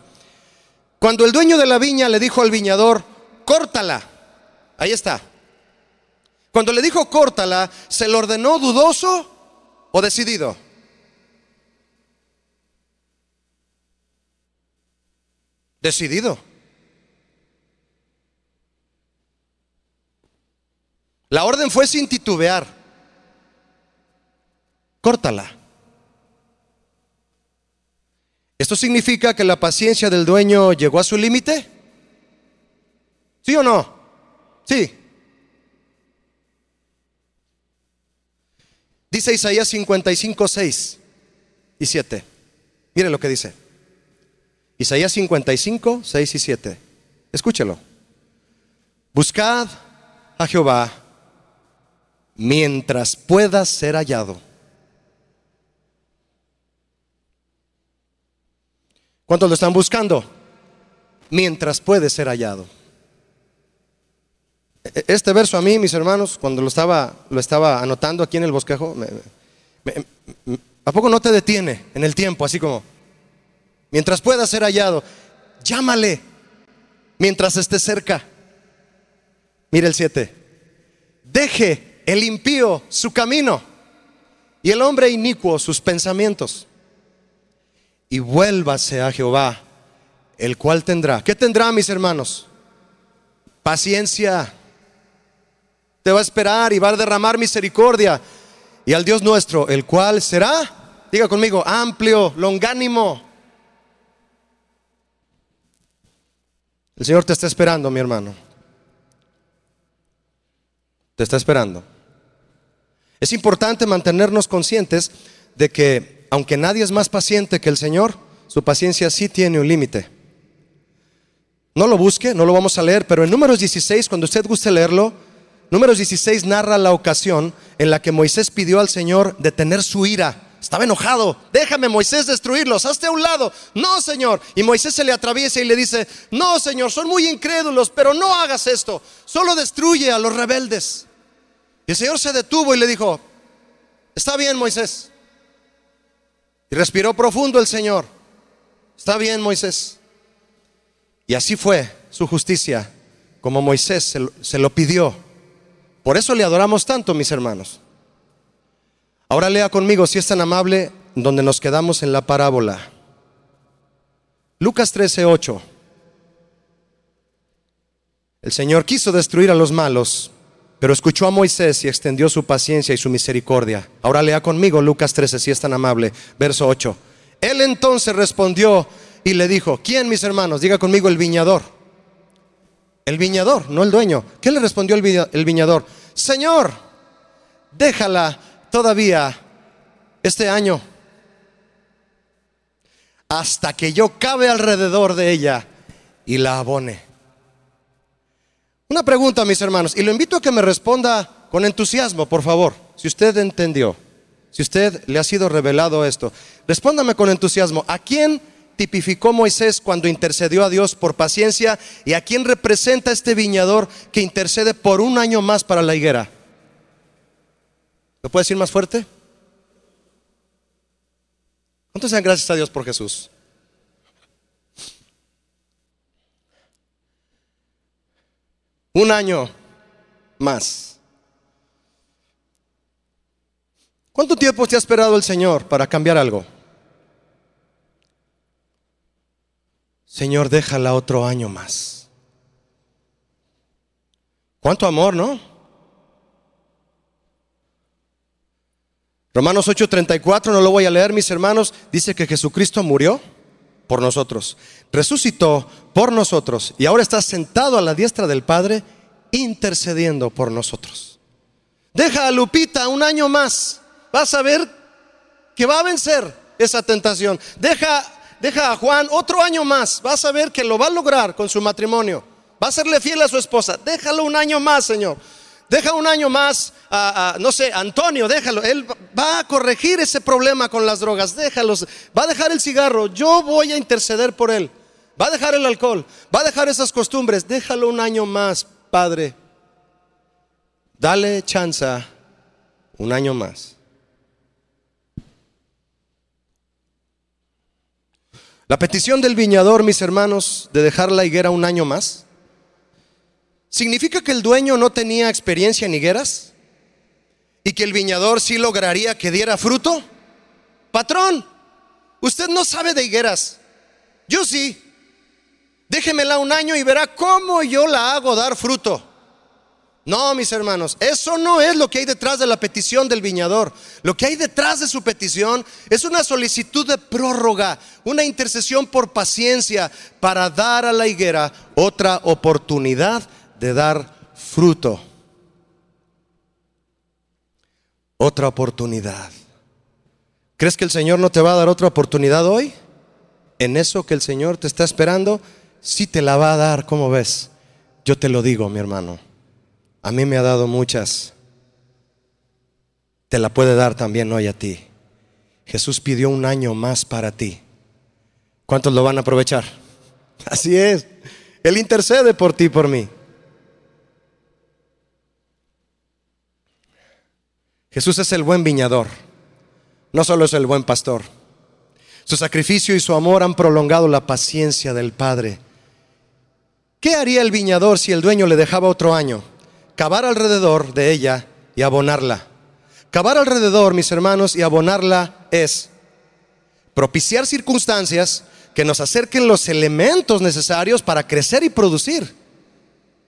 Cuando el dueño de la viña le dijo al viñador, córtala, ahí está. Cuando le dijo córtala, ¿se lo ordenó dudoso o decidido? Decidido. La orden fue sin titubear córtala. ¿Esto significa que la paciencia del dueño llegó a su límite? ¿Sí o no? Sí. Dice Isaías 55, 6 y 7. Mire lo que dice. Isaías 55, 6 y 7. Escúchelo. Buscad a Jehová mientras pueda ser hallado. ¿Cuántos lo están buscando? Mientras puede ser hallado. E-, este verso a mí, mis hermanos, cuando lo estaba, lo estaba anotando aquí en el bosquejo, ¿a poco no te detiene en el tiempo? Así como, mientras pueda ser hallado, llámale mientras esté cerca. Mire el 7. Deje el impío su camino y el hombre inicuo sus pensamientos. Y vuélvase a Jehová, el cual tendrá. ¿Qué tendrá, mis hermanos? Paciencia. Te va a esperar y va a derramar misericordia. Y al Dios nuestro, el cual será, diga conmigo, amplio, longánimo. El Señor te está esperando, mi hermano te está esperando. Es importante mantenernos conscientes de que aunque nadie es más paciente que el Señor, su paciencia sí tiene un límite. No lo busque, no lo vamos a leer, pero en números 16, cuando usted guste leerlo, números 16 narra la ocasión en la que Moisés pidió al Señor detener su ira. Estaba enojado. Déjame, Moisés, destruirlos. Hazte a un lado. No, Señor. Y Moisés se le atraviesa y le dice, no, Señor, son muy incrédulos, pero no hagas esto. Solo destruye a los rebeldes. Y el Señor se detuvo y le dijo, está bien, Moisés. Y respiró profundo el Señor. Está bien, Moisés. Y así fue su justicia, como Moisés se, se lo pidió. Por eso le adoramos tanto, mis hermanos. Ahora lea conmigo, si es tan amable, donde nos quedamos en la parábola. Lucas 13:8. El Señor quiso destruir a los malos, pero escuchó a Moisés y extendió su paciencia y su misericordia. Ahora lea conmigo Lucas 13, si es tan amable, verso 8. Él entonces respondió y le dijo, ¿quién mis hermanos? Diga conmigo el viñador. El viñador, no el dueño. ¿Qué le respondió el viñador? Señor, déjala todavía este año hasta que yo cabe alrededor de ella y la abone. Una pregunta, mis hermanos, y lo invito a que me responda con entusiasmo, por favor, si usted entendió, si usted le ha sido revelado esto. Respóndame con entusiasmo, ¿a quién tipificó Moisés cuando intercedió a Dios por paciencia y a quién representa este viñador que intercede por un año más para la higuera? ¿Lo puede decir más fuerte? ¿Cuántos sean gracias a Dios por Jesús? Un año más. ¿Cuánto tiempo te ha esperado el Señor para cambiar algo? Señor, déjala otro año más. ¿Cuánto amor, no? Romanos 8:34, no lo voy a leer, mis hermanos, dice que Jesucristo murió por nosotros, resucitó por nosotros y ahora está sentado a la diestra del Padre intercediendo por nosotros. Deja a Lupita un año más, vas a ver que va a vencer esa tentación. Deja, deja a Juan otro año más, vas a ver que lo va a lograr con su matrimonio. Va a serle fiel a su esposa. Déjalo un año más, Señor. Deja un año más a, no sé, Antonio, déjalo. Él va a corregir ese problema con las drogas. Déjalos. Va a dejar el cigarro. Yo voy a interceder por él. Va a dejar el alcohol. Va a dejar esas costumbres. Déjalo un año más, Padre. Dale chance un año más. La petición del viñador, mis hermanos, de dejar la higuera un año más ¿Significa que el dueño no tenía experiencia en higueras? ¿Y que el viñador sí lograría que diera fruto? Patrón, usted no sabe de higueras. Yo sí. Déjemela un año y verá cómo yo la hago dar fruto. No, mis hermanos, eso no es lo que hay detrás de la petición del viñador. Lo que hay detrás de su petición es una solicitud de prórroga, una intercesión por paciencia para dar a la higuera otra oportunidad de dar fruto. otra oportunidad. ¿Crees que el Señor no te va a dar otra oportunidad hoy? En eso que el Señor te está esperando, sí te la va a dar, ¿cómo ves? Yo te lo digo, mi hermano. A mí me ha dado muchas. Te la puede dar también hoy a ti. Jesús pidió un año más para ti. ¿Cuántos lo van a aprovechar? *laughs* Así es. Él intercede por ti, por mí. Jesús es el buen viñador, no solo es el buen pastor. Su sacrificio y su amor han prolongado la paciencia del Padre. ¿Qué haría el viñador si el dueño le dejaba otro año? Cavar alrededor de ella y abonarla. Cavar alrededor, mis hermanos, y abonarla es propiciar circunstancias que nos acerquen los elementos necesarios para crecer y producir.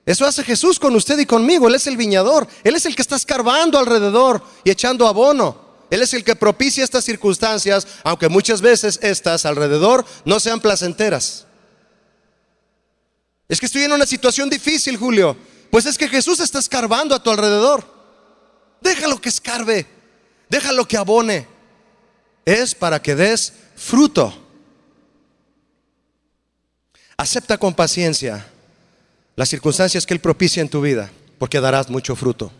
Eso hace Jesús con usted y conmigo. Él es el viñador. Él es el que está escarbando alrededor y echando abono. Él es el que propicia estas circunstancias, aunque muchas veces estas alrededor no sean placenteras. Es que estoy en una situación difícil, Julio. Pues es que Jesús está escarbando a tu alrededor. Déjalo que escarbe. Déjalo que abone. Es para que des fruto. Acepta con paciencia las circunstancias que Él propicia en tu vida, porque darás mucho fruto.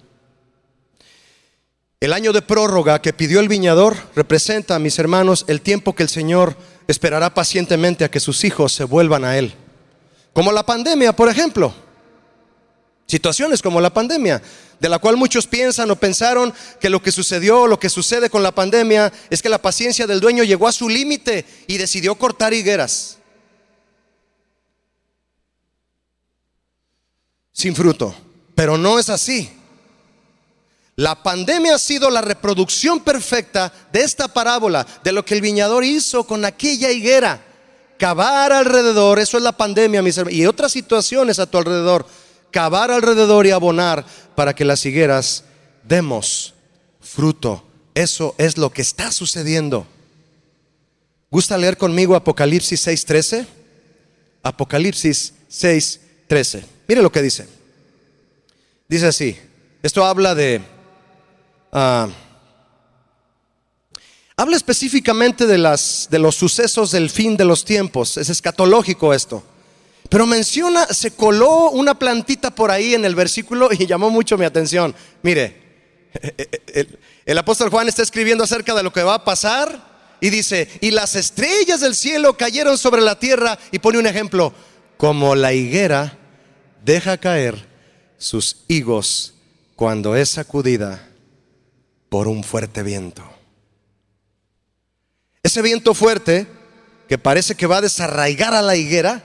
El año de prórroga que pidió el viñador representa, mis hermanos, el tiempo que el Señor esperará pacientemente a que sus hijos se vuelvan a Él. Como la pandemia, por ejemplo. Situaciones como la pandemia, de la cual muchos piensan o pensaron que lo que sucedió, lo que sucede con la pandemia, es que la paciencia del dueño llegó a su límite y decidió cortar higueras. Sin fruto. Pero no es así. La pandemia ha sido la reproducción perfecta de esta parábola, de lo que el viñador hizo con aquella higuera. Cavar alrededor, eso es la pandemia, mis hermanos, y otras situaciones a tu alrededor. Cavar alrededor y abonar para que las higueras demos fruto. Eso es lo que está sucediendo. ¿Gusta leer conmigo Apocalipsis 6:13? Apocalipsis 6:13. Mire lo que dice. Dice así. Esto habla de... Ah, habla específicamente de, las, de los sucesos del fin de los tiempos. Es escatológico esto. Pero menciona, se coló una plantita por ahí en el versículo y llamó mucho mi atención. Mire, el, el, apóstol Juan está escribiendo acerca de lo que va a pasar y dice, y las estrellas del cielo cayeron sobre la tierra y pone un ejemplo, como la higuera deja caer sus higos cuando es sacudida por un fuerte viento. Ese viento fuerte, que parece que va a desarraigar a la higuera,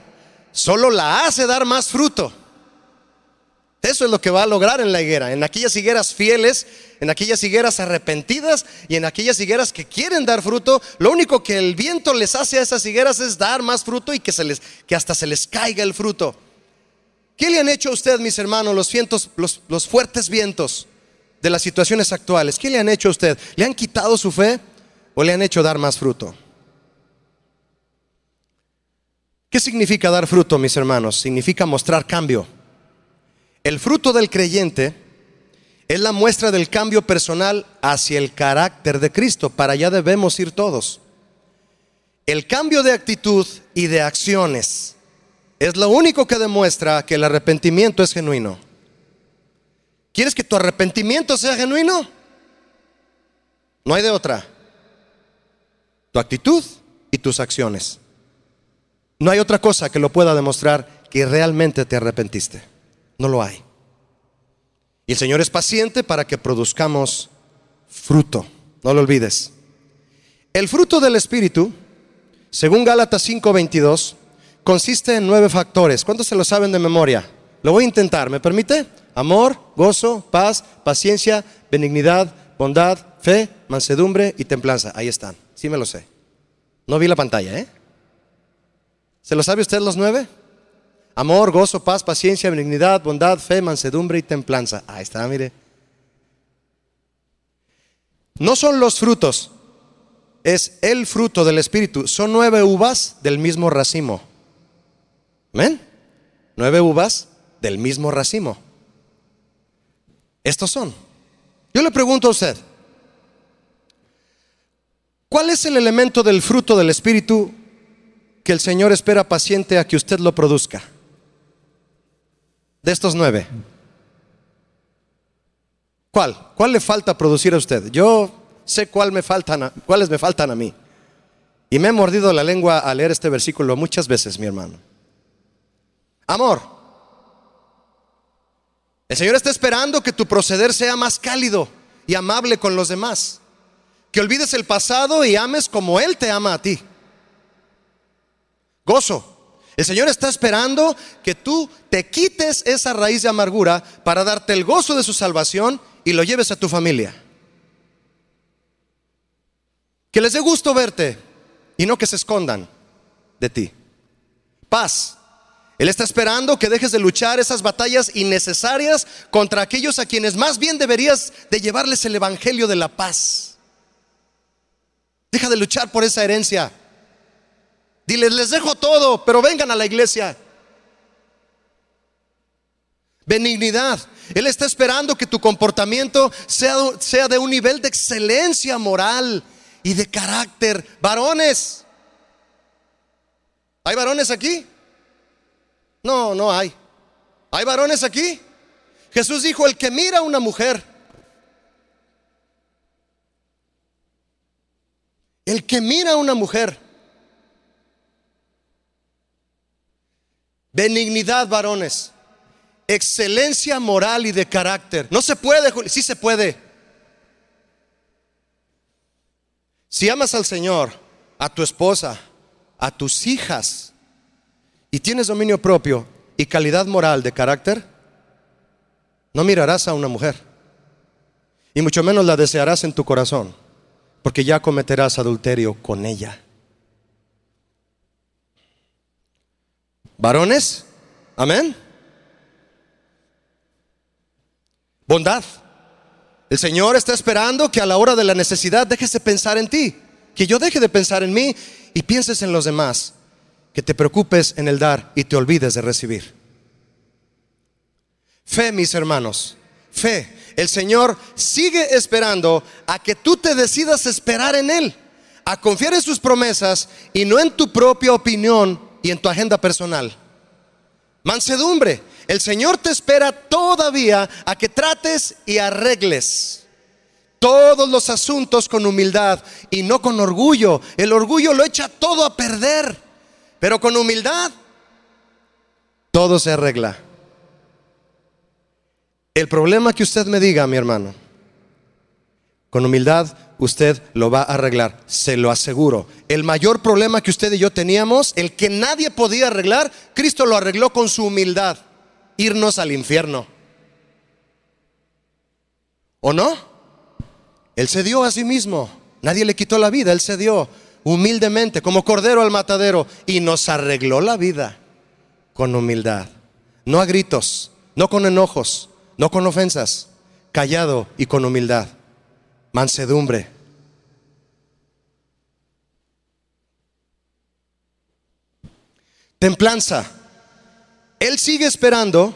solo la hace dar más fruto. Eso es lo que va a lograr en la higuera, en aquellas higueras fieles, en aquellas higueras arrepentidas y en aquellas higueras que quieren dar fruto. Lo único que el viento les hace a esas higueras es dar más fruto y que, se les, que hasta se les caiga el fruto. ¿Qué le han hecho a usted, mis hermanos, los, vientos, los, fuertes vientos de las situaciones actuales? ¿Qué le han hecho a usted? ¿Le han quitado su fe o le han hecho dar más fruto? ¿Qué significa dar fruto, mis hermanos? Significa mostrar cambio. El fruto del creyente es la muestra del cambio personal hacia el carácter de Cristo. Para allá debemos ir todos. El cambio de actitud y de acciones es lo único que demuestra que el arrepentimiento es genuino. ¿Quieres que tu arrepentimiento sea genuino? No hay de otra. Tu actitud y tus acciones. No hay otra cosa que lo pueda demostrar que realmente te arrepentiste. No lo hay. Y el Señor es paciente para que produzcamos fruto. No lo olvides. El fruto del Espíritu, según Gálatas 5:22, consiste en nueve factores. ¿Cuántos se lo saben de memoria? Lo voy a intentar, ¿me permite? Amor, gozo, paz, paciencia, benignidad, bondad, fe, mansedumbre y templanza. Ahí están, sí me lo sé. No vi la pantalla, ¿eh? ¿Se lo sabe usted los nueve? Amor, gozo, paz, paciencia, benignidad, bondad, fe, mansedumbre y templanza. Ahí está, mire. No son los frutos, es el fruto del Espíritu. Son nueve uvas del mismo racimo. Amén. Nueve uvas del mismo racimo. Estos son. Yo le pregunto a usted, ¿Cuál es el elemento del fruto del Espíritu que el Señor espera paciente a que usted lo produzca? De estos nueve. ¿Cuál? ¿Cuál le falta producir a usted? Yo sé cuál me cuáles me faltan a mí. Y me he mordido la lengua al leer este versículo muchas veces, mi hermano. Amor. El Señor está esperando que tu proceder sea más cálido y amable con los demás. Que olvides el pasado y ames como Él te ama a ti. Gozo. El Señor está esperando que tú te quites esa raíz de amargura para darte el gozo de su salvación y lo lleves a tu familia. Que les dé gusto verte y no que se escondan de ti. Paz. Él está esperando que dejes de luchar esas batallas innecesarias contra aquellos a quienes más bien deberías de llevarles el evangelio de la paz. Deja de luchar por esa herencia. Diles, les dejo todo, pero vengan a la iglesia. Benignidad. Él está esperando que tu comportamiento sea, sea de un nivel de excelencia moral y de carácter. Varones. ¿Hay varones aquí? No, no hay. ¿Hay varones aquí? Jesús dijo, el que mira a una mujer, el que mira a una mujer, benignidad, varones, excelencia moral y de carácter. No se puede, sí se puede. Si amas al Señor, a tu esposa, a tus hijas, y tienes dominio propio y calidad moral de carácter, no mirarás a una mujer. Y mucho menos la desearás en tu corazón, porque ya cometerás adulterio con ella. Varones, amén. Bondad. El Señor está esperando que a la hora de la necesidad dejes de pensar en ti, que yo deje de pensar en mí y pienses en los demás, que te preocupes en el dar y te olvides de recibir. Fe, mis hermanos, fe. El Señor sigue esperando a que tú te decidas esperar en Él, a confiar en sus promesas y no en tu propia opinión y en tu agenda personal. Mansedumbre. El Señor te espera todavía a que trates y arregles todos los asuntos con humildad y no con orgullo. El orgullo lo echa todo a perder, pero con humildad todo se arregla. El problema que usted me diga, mi hermano, con humildad usted lo va a arreglar, se lo aseguro. El mayor problema que usted y yo teníamos, el que nadie podía arreglar, Cristo lo arregló con su humildad irnos al infierno. ¿O no? Él se dio a sí mismo. Nadie le quitó la vida, Él se dio humildemente, como cordero al matadero, y nos arregló la vida con humildad. No a gritos, no con enojos, no con ofensas, callado y con humildad. Mansedumbre. Templanza. Él sigue esperando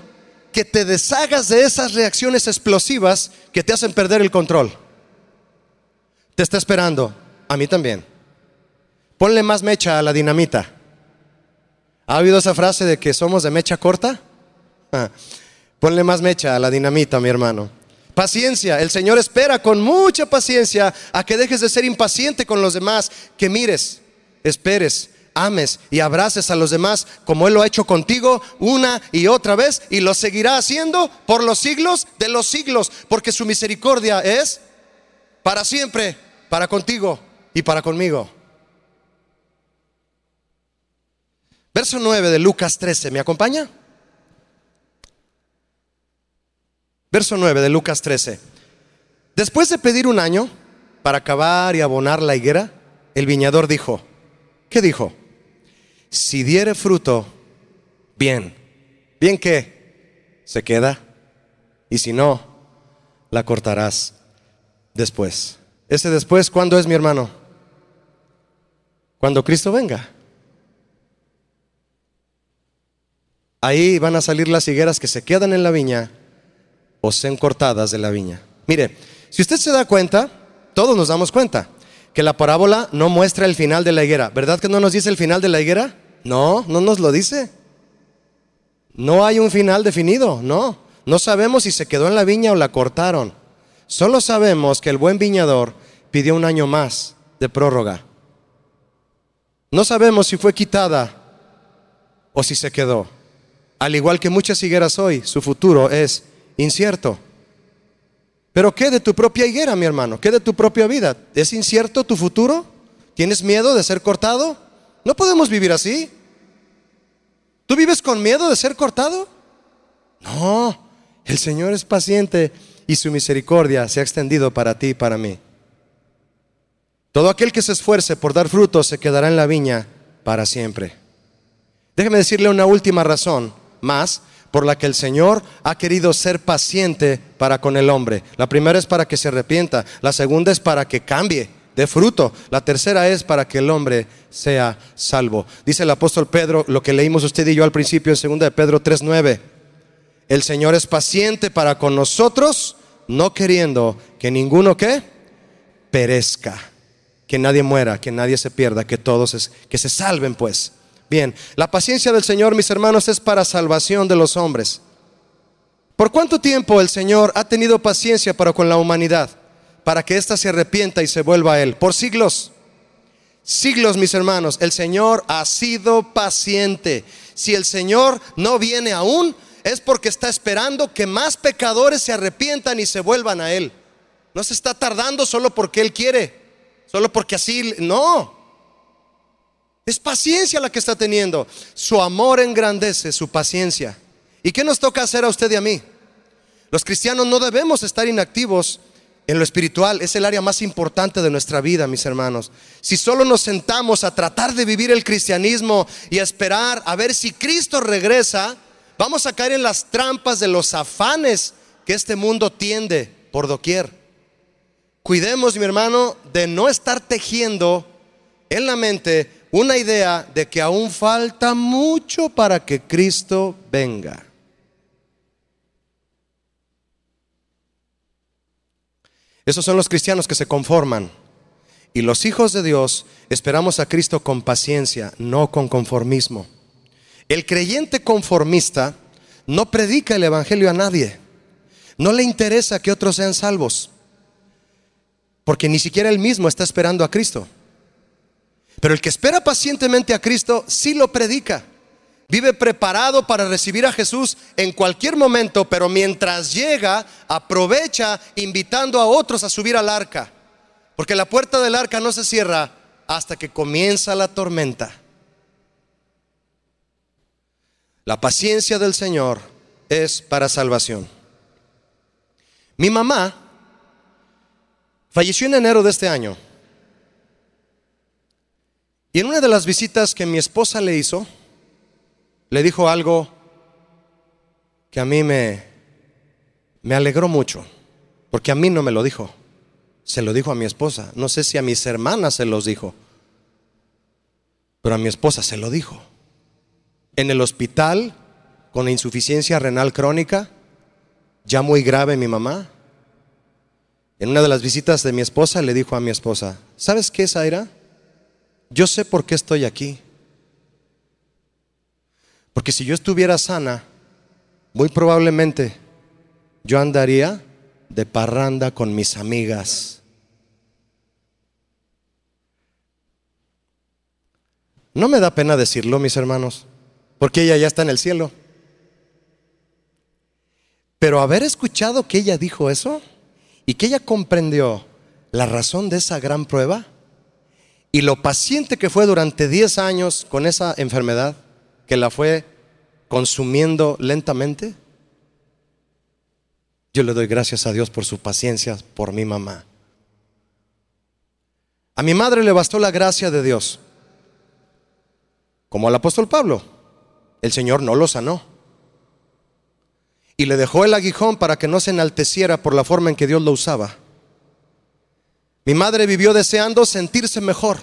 que te deshagas de esas reacciones explosivas que te hacen perder el control. Te está esperando, a mí también. Ponle más mecha a la dinamita. ¿Ha oído esa frase de que somos de mecha corta? Ah, ponle más mecha a la dinamita, mi hermano. Paciencia, el Señor espera con mucha paciencia a que dejes de ser impaciente con los demás, que mires, esperes, ames y abraces a los demás como Él lo ha hecho contigo una y otra vez y lo seguirá haciendo por los siglos de los siglos, porque su misericordia es para siempre, para contigo y para conmigo. Verso 9 de Lucas 13, ¿me acompaña? Verso 9 de Lucas 13. Después de pedir un año para acabar y abonar la higuera, el viñador dijo, ¿qué dijo? si diere fruto, bien. ¿Bien qué? Se queda. Y si no, la cortarás después. Ese después, ¿cuándo es mi hermano? Cuando Cristo venga. Ahí van a salir las higueras que se quedan en la viña o sean cortadas de la viña. Mire, si usted se da cuenta, todos nos damos cuenta. que la parábola no muestra el final de la higuera. ¿Verdad que no nos dice el final de la higuera? No, no nos lo dice. No hay un final definido, no. No sabemos si se quedó en la viña o la cortaron. Solo sabemos que el buen viñador pidió un año más de prórroga. No sabemos si fue quitada o si se quedó. Al igual que muchas higueras hoy, su futuro es incierto. Pero ¿qué de tu propia higuera, mi hermano? ¿Qué de tu propia vida? ¿Es incierto tu futuro? ¿Tienes miedo de ser cortado? No podemos vivir así. ¿Tú vives con miedo de ser cortado? No, el Señor es paciente y su misericordia se ha extendido para ti y para mí. Todo aquel que se esfuerce por dar frutos se quedará en la viña para siempre. Déjeme decirle una última razón más por la que el Señor ha querido ser paciente para con el hombre. La primera es para que se arrepienta, la segunda es para que cambie de fruto, la tercera es para que el hombre sea salvo. Dice el apóstol Pedro, lo que leímos usted y yo al principio en 2 de Pedro 3:9. El Señor es paciente para con nosotros, no queriendo que ninguno que perezca, que nadie muera, que nadie se pierda, que todos que se salven pues. Bien, la paciencia del Señor, mis hermanos, es para salvación de los hombres. ¿Por cuánto tiempo el Señor ha tenido paciencia para con la humanidad? Para que ésta se arrepienta y se vuelva a Él. Por siglos. Siglos, mis hermanos. El Señor ha sido paciente. Si el Señor no viene aún, es porque está esperando que más pecadores se arrepientan y se vuelvan a Él. No se está tardando solo porque Él quiere. Solo porque así. No. Es paciencia la que está teniendo. Su amor engrandece su paciencia. ¿Y qué nos toca hacer a usted y a mí? Los cristianos no debemos estar inactivos en lo espiritual. Es el área más importante de nuestra vida, mis hermanos. Si solo nos sentamos a tratar de vivir el cristianismo y a esperar a ver si Cristo regresa, vamos a caer en las trampas de los afanes que este mundo tiende por doquier. Cuidemos, mi hermano, de no estar tejiendo en la mente una idea de que aún falta mucho para que Cristo venga. Esos son los cristianos que se conforman. Y los hijos de Dios esperamos a Cristo con paciencia, no con conformismo. El creyente conformista no predica el Evangelio a nadie. No le interesa que otros sean salvos. Porque ni siquiera él mismo está esperando a Cristo. Pero el que espera pacientemente a Cristo sí lo predica. Vive preparado para recibir a Jesús en cualquier momento, pero mientras llega, aprovecha invitando a otros a subir al arca. Porque la puerta del arca no se cierra hasta que comienza la tormenta. La paciencia del Señor es para salvación. Mi mamá falleció en enero de este año. Y en una de las visitas que mi esposa le hizo, le dijo algo que a mí me, me alegró mucho, porque a mí no me lo dijo, se lo dijo a mi esposa. No sé si a mis hermanas se los dijo, pero a mi esposa se lo dijo. En el hospital, con insuficiencia renal crónica, ya muy grave mi mamá. En una de las visitas de mi esposa le dijo a mi esposa, ¿sabes qué, Zaira? Yo sé por qué estoy aquí. Porque si yo estuviera sana, muy probablemente yo andaría de parranda con mis amigas. No me da pena decirlo, mis hermanos, porque ella ya está en el cielo. Pero haber escuchado que ella dijo eso y que ella comprendió la razón de esa gran prueba, y lo paciente que fue durante 10 años con esa enfermedad, que la fue consumiendo lentamente, yo le doy gracias a Dios por su paciencia, por mi mamá. A mi madre le bastó la gracia de Dios, como al apóstol Pablo. El Señor no lo sanó. Y le dejó el aguijón para que no se enalteciera por la forma en que Dios lo usaba. Mi madre vivió deseando sentirse mejor.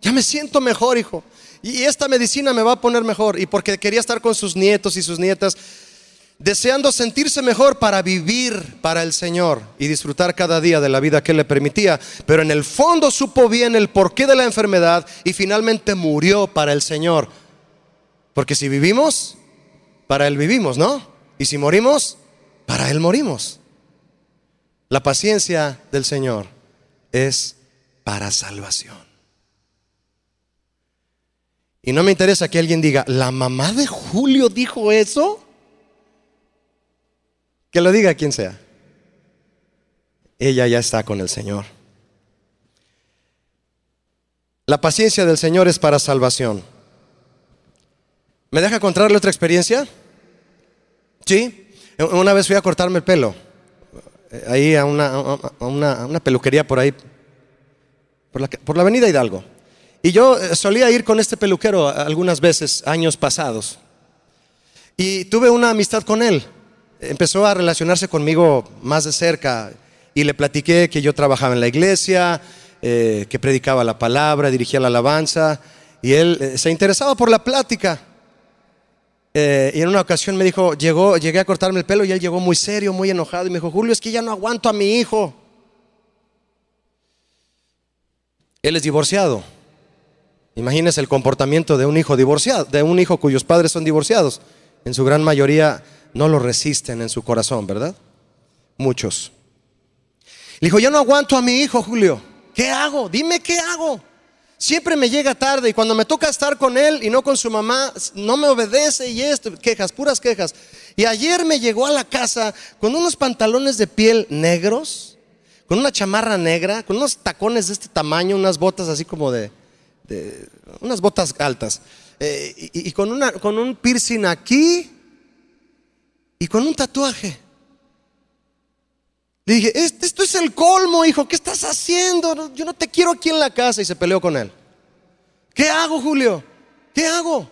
Ya me siento mejor, hijo. Y esta medicina me va a poner mejor. Y porque quería estar con sus nietos y sus nietas, deseando sentirse mejor para vivir para el Señor y disfrutar cada día de la vida que le permitía, pero en el fondo supo bien el porqué de la enfermedad y finalmente murió para el Señor. Porque si vivimos, para Él vivimos, ¿no? Y si morimos, para Él morimos. La paciencia del Señor es para salvación. Y no me interesa que alguien diga, ¿la mamá de Julio dijo eso? Que lo diga quien sea. Ella ya está con el Señor. La paciencia del Señor es para salvación. ¿Me deja contarle otra experiencia? Sí. Una vez fui a cortarme el pelo. Eh, ahí a una, peluquería por ahí. Por la, por la avenida Hidalgo. Y yo eh, solía ir con este peluquero algunas veces, años pasados. Y tuve una amistad con él. Empezó a relacionarse conmigo más de cerca y le platiqué que yo trabajaba en la iglesia, eh, que predicaba la palabra, dirigía la alabanza. Y él se interesaba por la plática. Y en una ocasión me dijo, llegó, llegué a cortarme el pelo y él llegó muy serio, muy enojado y me dijo, Julio, es que ya no aguanto a mi hijo. Él es divorciado. Imagínese el comportamiento de un hijo divorciado, de un hijo cuyos padres son divorciados. En su gran mayoría no lo resisten en su corazón, ¿verdad? Muchos. Le dijo, yo no aguanto a mi hijo, Julio. ¿Qué hago? Dime qué hago. Siempre me llega tarde y cuando me toca estar con él y no con su mamá, no me obedece y esto, quejas, puras quejas. Y ayer me llegó a la casa con unos pantalones de piel negros, con una chamarra negra, con unos tacones de este tamaño, unas botas así como de, unas botas altas, eh, y, con, una, con un piercing aquí y con un tatuaje. Le dije, esto es el colmo, hijo, ¿qué estás haciendo? Yo no te quiero aquí en la casa. Y se peleó con él. ¿Qué hago, Julio? ¿Qué hago?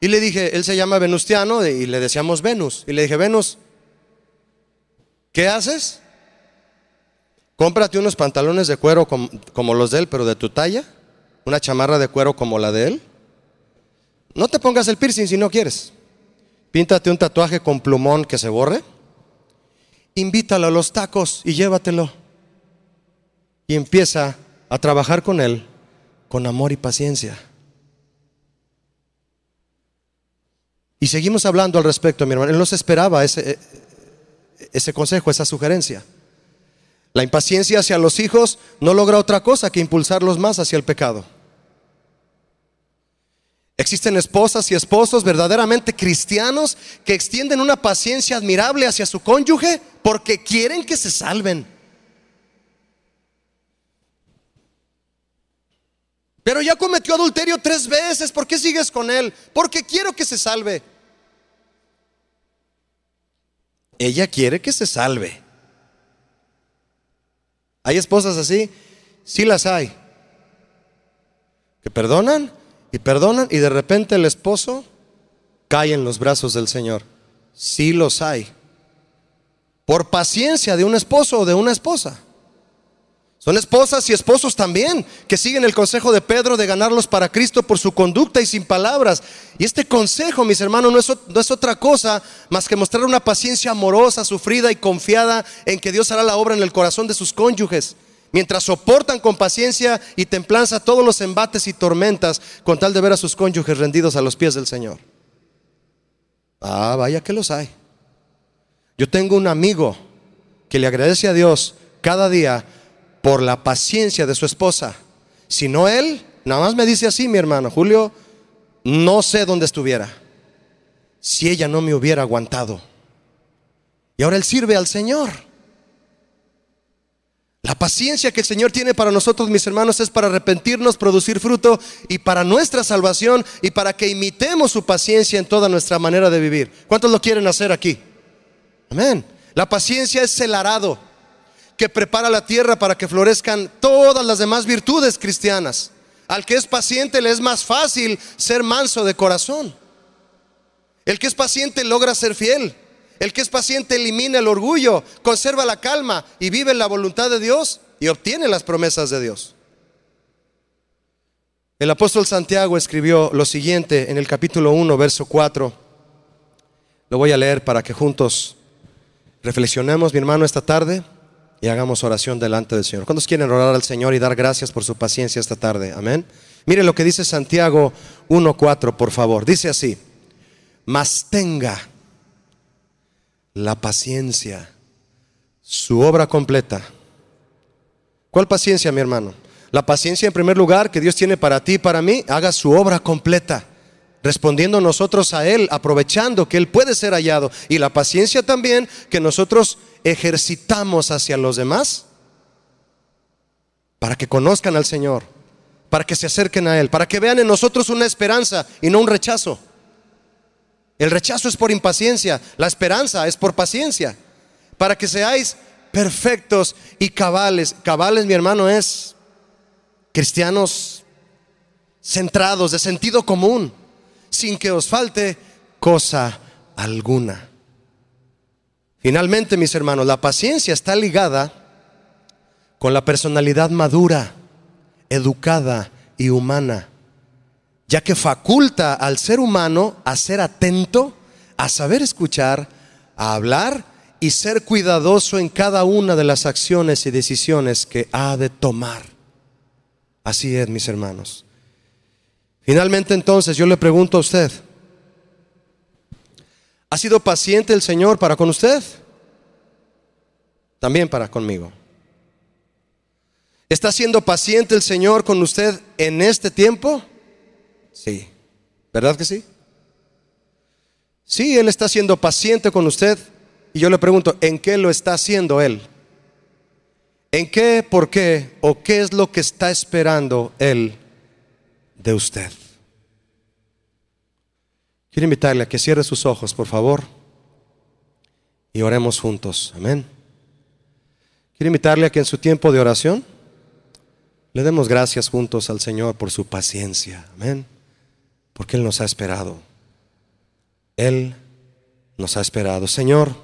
Y le dije, él se llama Venustiano y le decíamos Venus. Y le dije, Venus, ¿qué haces? Cómprate unos pantalones de cuero como los de él, pero de tu talla una chamarra de cuero como la de él. No te pongas el piercing si no quieres. Píntate un tatuaje con plumón que se borre. Invítalo a los tacos y llévatelo. Y empieza a trabajar con él con amor y paciencia. Y seguimos hablando al respecto, mi hermano. Él nos esperaba ese, ese consejo, esa sugerencia. La impaciencia hacia los hijos no logra otra cosa que impulsarlos más hacia el pecado. Existen esposas y esposos verdaderamente cristianos que extienden una paciencia admirable hacia su cónyuge porque quieren que se salven. Pero ya cometió adulterio tres veces, ¿por qué sigues con él? Porque quiero que se salve. Ella quiere que se salve. ¿Hay esposas así? Sí las hay. Que perdonan y perdonan y de repente el esposo cae en los brazos del Señor. Sí los hay. Por paciencia de un esposo o de una esposa. Son esposas y esposos también que siguen el consejo de Pedro de ganarlos para Cristo por su conducta y sin palabras. Y este consejo, mis hermanos, no es, no es, otra cosa más que mostrar una paciencia amorosa, sufrida y confiada en que Dios hará la obra en el corazón de sus cónyuges, mientras soportan con paciencia y templanza todos los embates y tormentas con tal de ver a sus cónyuges rendidos a los pies del Señor. Ah, vaya que los hay. Yo tengo un amigo que le agradece a Dios cada día por la paciencia de su esposa. Si no él, nada más me dice así, mi hermano, Julio, no sé dónde estuviera. Si ella no me hubiera aguantado. Y ahora él sirve al Señor. La paciencia que el Señor tiene para nosotros, mis hermanos, es para arrepentirnos, producir fruto y para nuestra salvación y para que imitemos su paciencia en toda nuestra manera de vivir. ¿Cuántos lo quieren hacer aquí? Amén. La paciencia es el arado que prepara la tierra para que florezcan todas las demás virtudes cristianas. Al que es paciente le es más fácil ser manso de corazón. El que es paciente logra ser fiel. El que es paciente elimina el orgullo, conserva la calma y vive en la voluntad de Dios y obtiene las promesas de Dios. El apóstol Santiago escribió lo siguiente en el capítulo 1, verso 4. Lo voy a leer para que juntos reflexionemos, mi hermano, esta tarde y hagamos oración delante del Señor. ¿Cuántos quieren orar al Señor y dar gracias por su paciencia esta tarde? Amén. Mire lo que dice Santiago 1.4, por favor. Dice así, mas tenga la paciencia, su obra completa. ¿Cuál paciencia, mi hermano? La paciencia en primer lugar que Dios tiene para ti y para mí, haga su obra completa, respondiendo nosotros a Él, aprovechando que Él puede ser hallado. Y la paciencia también que nosotros ejercitamos hacia los demás, para que conozcan al Señor, para que se acerquen a Él, para que vean en nosotros una esperanza y no un rechazo. El rechazo es por impaciencia, la esperanza es por paciencia, para que seáis perfectos y cabales. Cabales, mi hermano, es cristianos centrados, de sentido común, sin que os falte cosa alguna. Finalmente, mis hermanos, la paciencia está ligada con la personalidad madura, educada y humana, ya que faculta al ser humano a ser atento, a saber escuchar, a hablar y ser cuidadoso en cada una de las acciones y decisiones que ha de tomar. Así es, mis hermanos. Finalmente entonces yo le pregunto a usted, ¿ha sido paciente el Señor para con usted? También para conmigo. ¿Está siendo paciente el Señor con usted en este tiempo? Sí. ¿Verdad que sí? Sí, Él está siendo paciente con usted. Y yo le pregunto, ¿en qué lo está haciendo Él? ¿En qué, por qué o qué es lo que está esperando Él de usted? Quiero invitarle a que cierre sus ojos, por favor, y oremos juntos. Amén. Quiero invitarle a que en su tiempo de oración le demos gracias juntos al Señor por su paciencia. Amén. Porque Él nos ha esperado. Él nos ha esperado. Señor,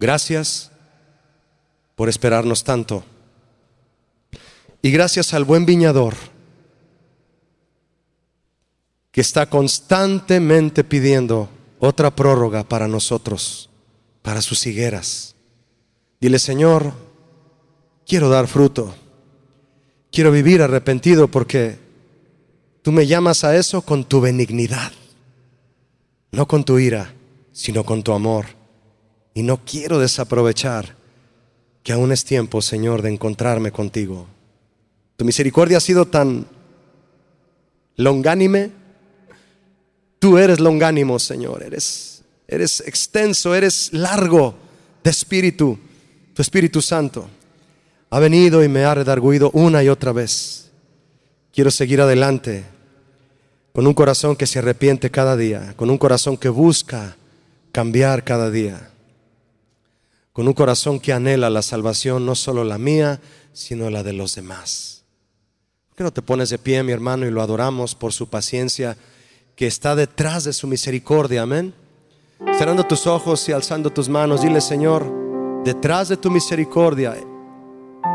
gracias por esperarnos tanto. Y gracias al buen viñador que está constantemente pidiendo otra prórroga para nosotros, para sus higueras. Dile, Señor, quiero dar fruto, quiero vivir arrepentido porque tú me llamas a eso con tu benignidad, no con tu ira, sino con tu amor. Y no quiero desaprovechar que aún es tiempo, Señor, de encontrarme contigo. Tu misericordia ha sido tan longánime. Tú eres longánimo, Señor. Eres, eres extenso, eres largo de espíritu. Tu Espíritu Santo ha venido y me ha redarguido una y otra vez. Quiero seguir adelante con un corazón que se arrepiente cada día, con un corazón que busca cambiar cada día con un corazón que anhela la salvación, no solo la mía, sino la de los demás. ¿Por qué no te pones de pie, mi hermano, y lo adoramos por su paciencia que está detrás de su misericordia? Amén. Cerrando tus ojos y alzando tus manos, dile, Señor, detrás de tu misericordia,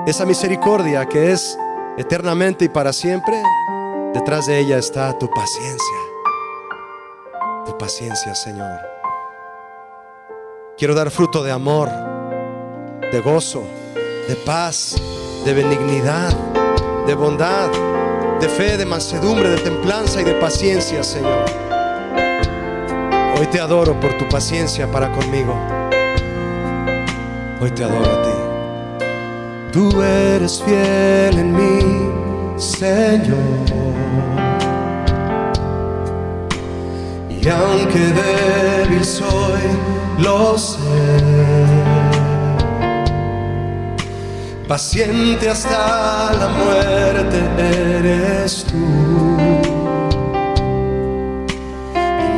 esa misericordia que es eternamente y para siempre, detrás de ella está tu paciencia. Tu paciencia, Señor. Quiero dar fruto de amor, de gozo, de paz, de benignidad, de bondad, de fe, de mansedumbre, de templanza y de paciencia, Señor. Hoy te adoro por tu paciencia para conmigo. Hoy te adoro a ti. Tú eres fiel en mí, Señor. Y aunque débil soy, lo sé. Paciente hasta la muerte eres tú.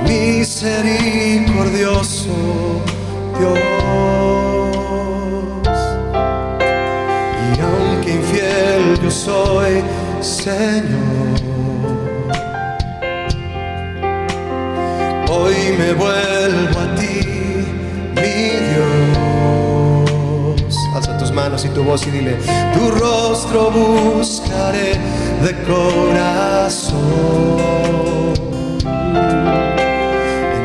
Misericordioso Dios. Y aunque infiel yo soy, Señor. Hoy me vuelvo a ti, mi Dios. Alza tus manos y tu voz y dile, tu rostro buscaré de corazón.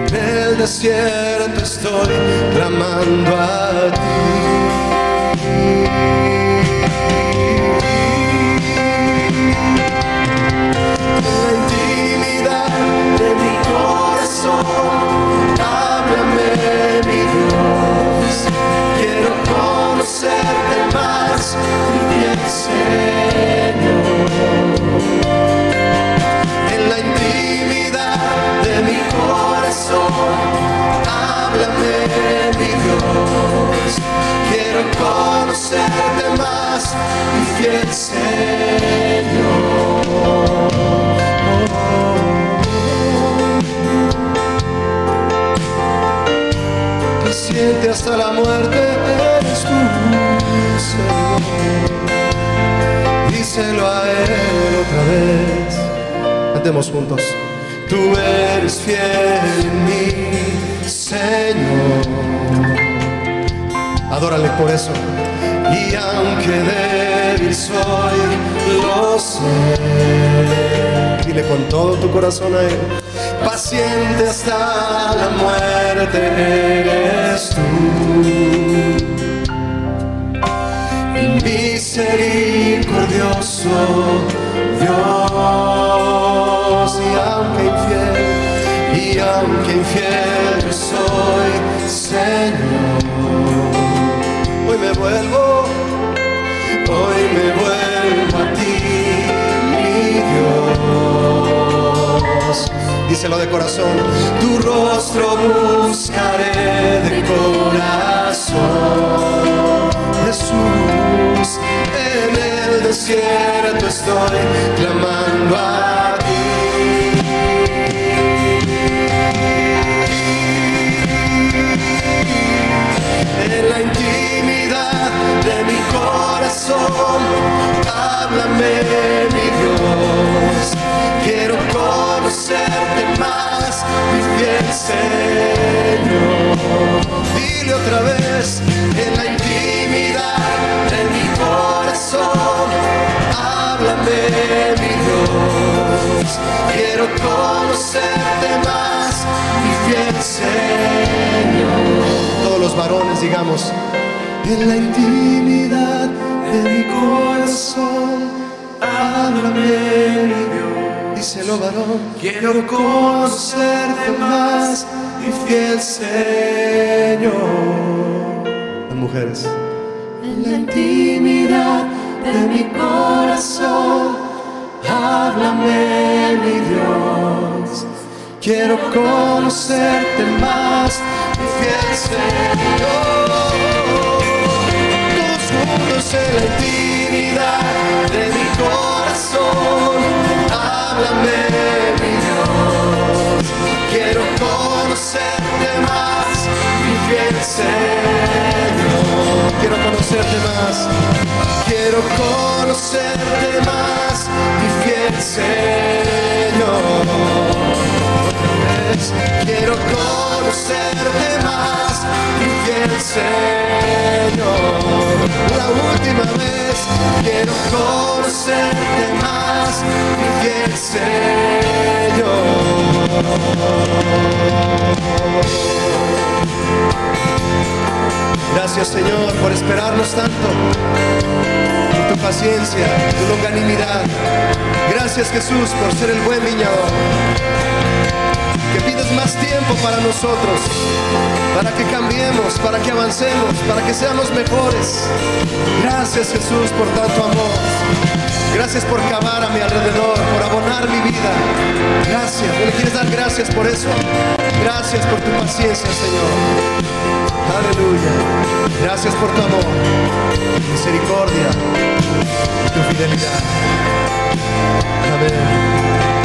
En el desierto estoy clamando a ti. La intimidad de mi corazón, háblame mi Dios. Quiero conocerte más, mi fiel Señor. En la intimidad de mi corazón, háblame mi Dios. Quiero conocerte más, mi fiel Señor. Hasta la muerte eres tú, Señor. Díselo a Él otra vez. Cantemos juntos. Tú eres fiel en mí, Señor. Adórale por eso. Y aunque débil soy, lo sé. Dile con todo tu corazón a Él. Paciente hasta la muerte eres tú. Misericordioso Dios. Y aunque infiel, y aunque infiel soy, Señor. Hoy me vuelvo, hoy me vuelvo a ti, mi Dios. Díselo de corazón, tu rostro buscaré de corazón. Jesús, en el desierto estoy clamando a ti. En la de mi corazón, háblame mi Dios. Quiero conocerte más, mi fiel Señor. Dile otra vez, en la intimidad de mi corazón, háblame mi Dios. Quiero conocerte más, mi fiel Señor. Todos los varones, digamos, en la intimidad de mi corazón, háblame mi Dios. Díselo varón, quiero conocerte más, mi fiel Señor. Las mujeres. En la intimidad de mi corazón, háblame mi Dios. Quiero conocerte más, mi fiel Señor. La intimidad de mi corazón, háblame mi Dios. Quiero conocerte más, mi fiel Señor. Quiero conocerte más, quiero conocerte más, mi fiel Señor vez. Quiero conocerte más, mi fiel Señor. La última vez quiero conocerte más, mi fiel Señor. Gracias Señor por esperarnos tanto, tu paciencia, tu longanimidad. Gracias Jesús por ser el buen viñador más tiempo para nosotros, para que cambiemos, para que avancemos, para que seamos mejores. Gracias Jesús por tanto amor. Gracias por cavar a mi alrededor, por abonar mi vida. Gracias. ¿No le quieres dar gracias por eso? Gracias por tu paciencia, Señor. Aleluya. Gracias por tu amor, misericordia y tu fidelidad. Amén.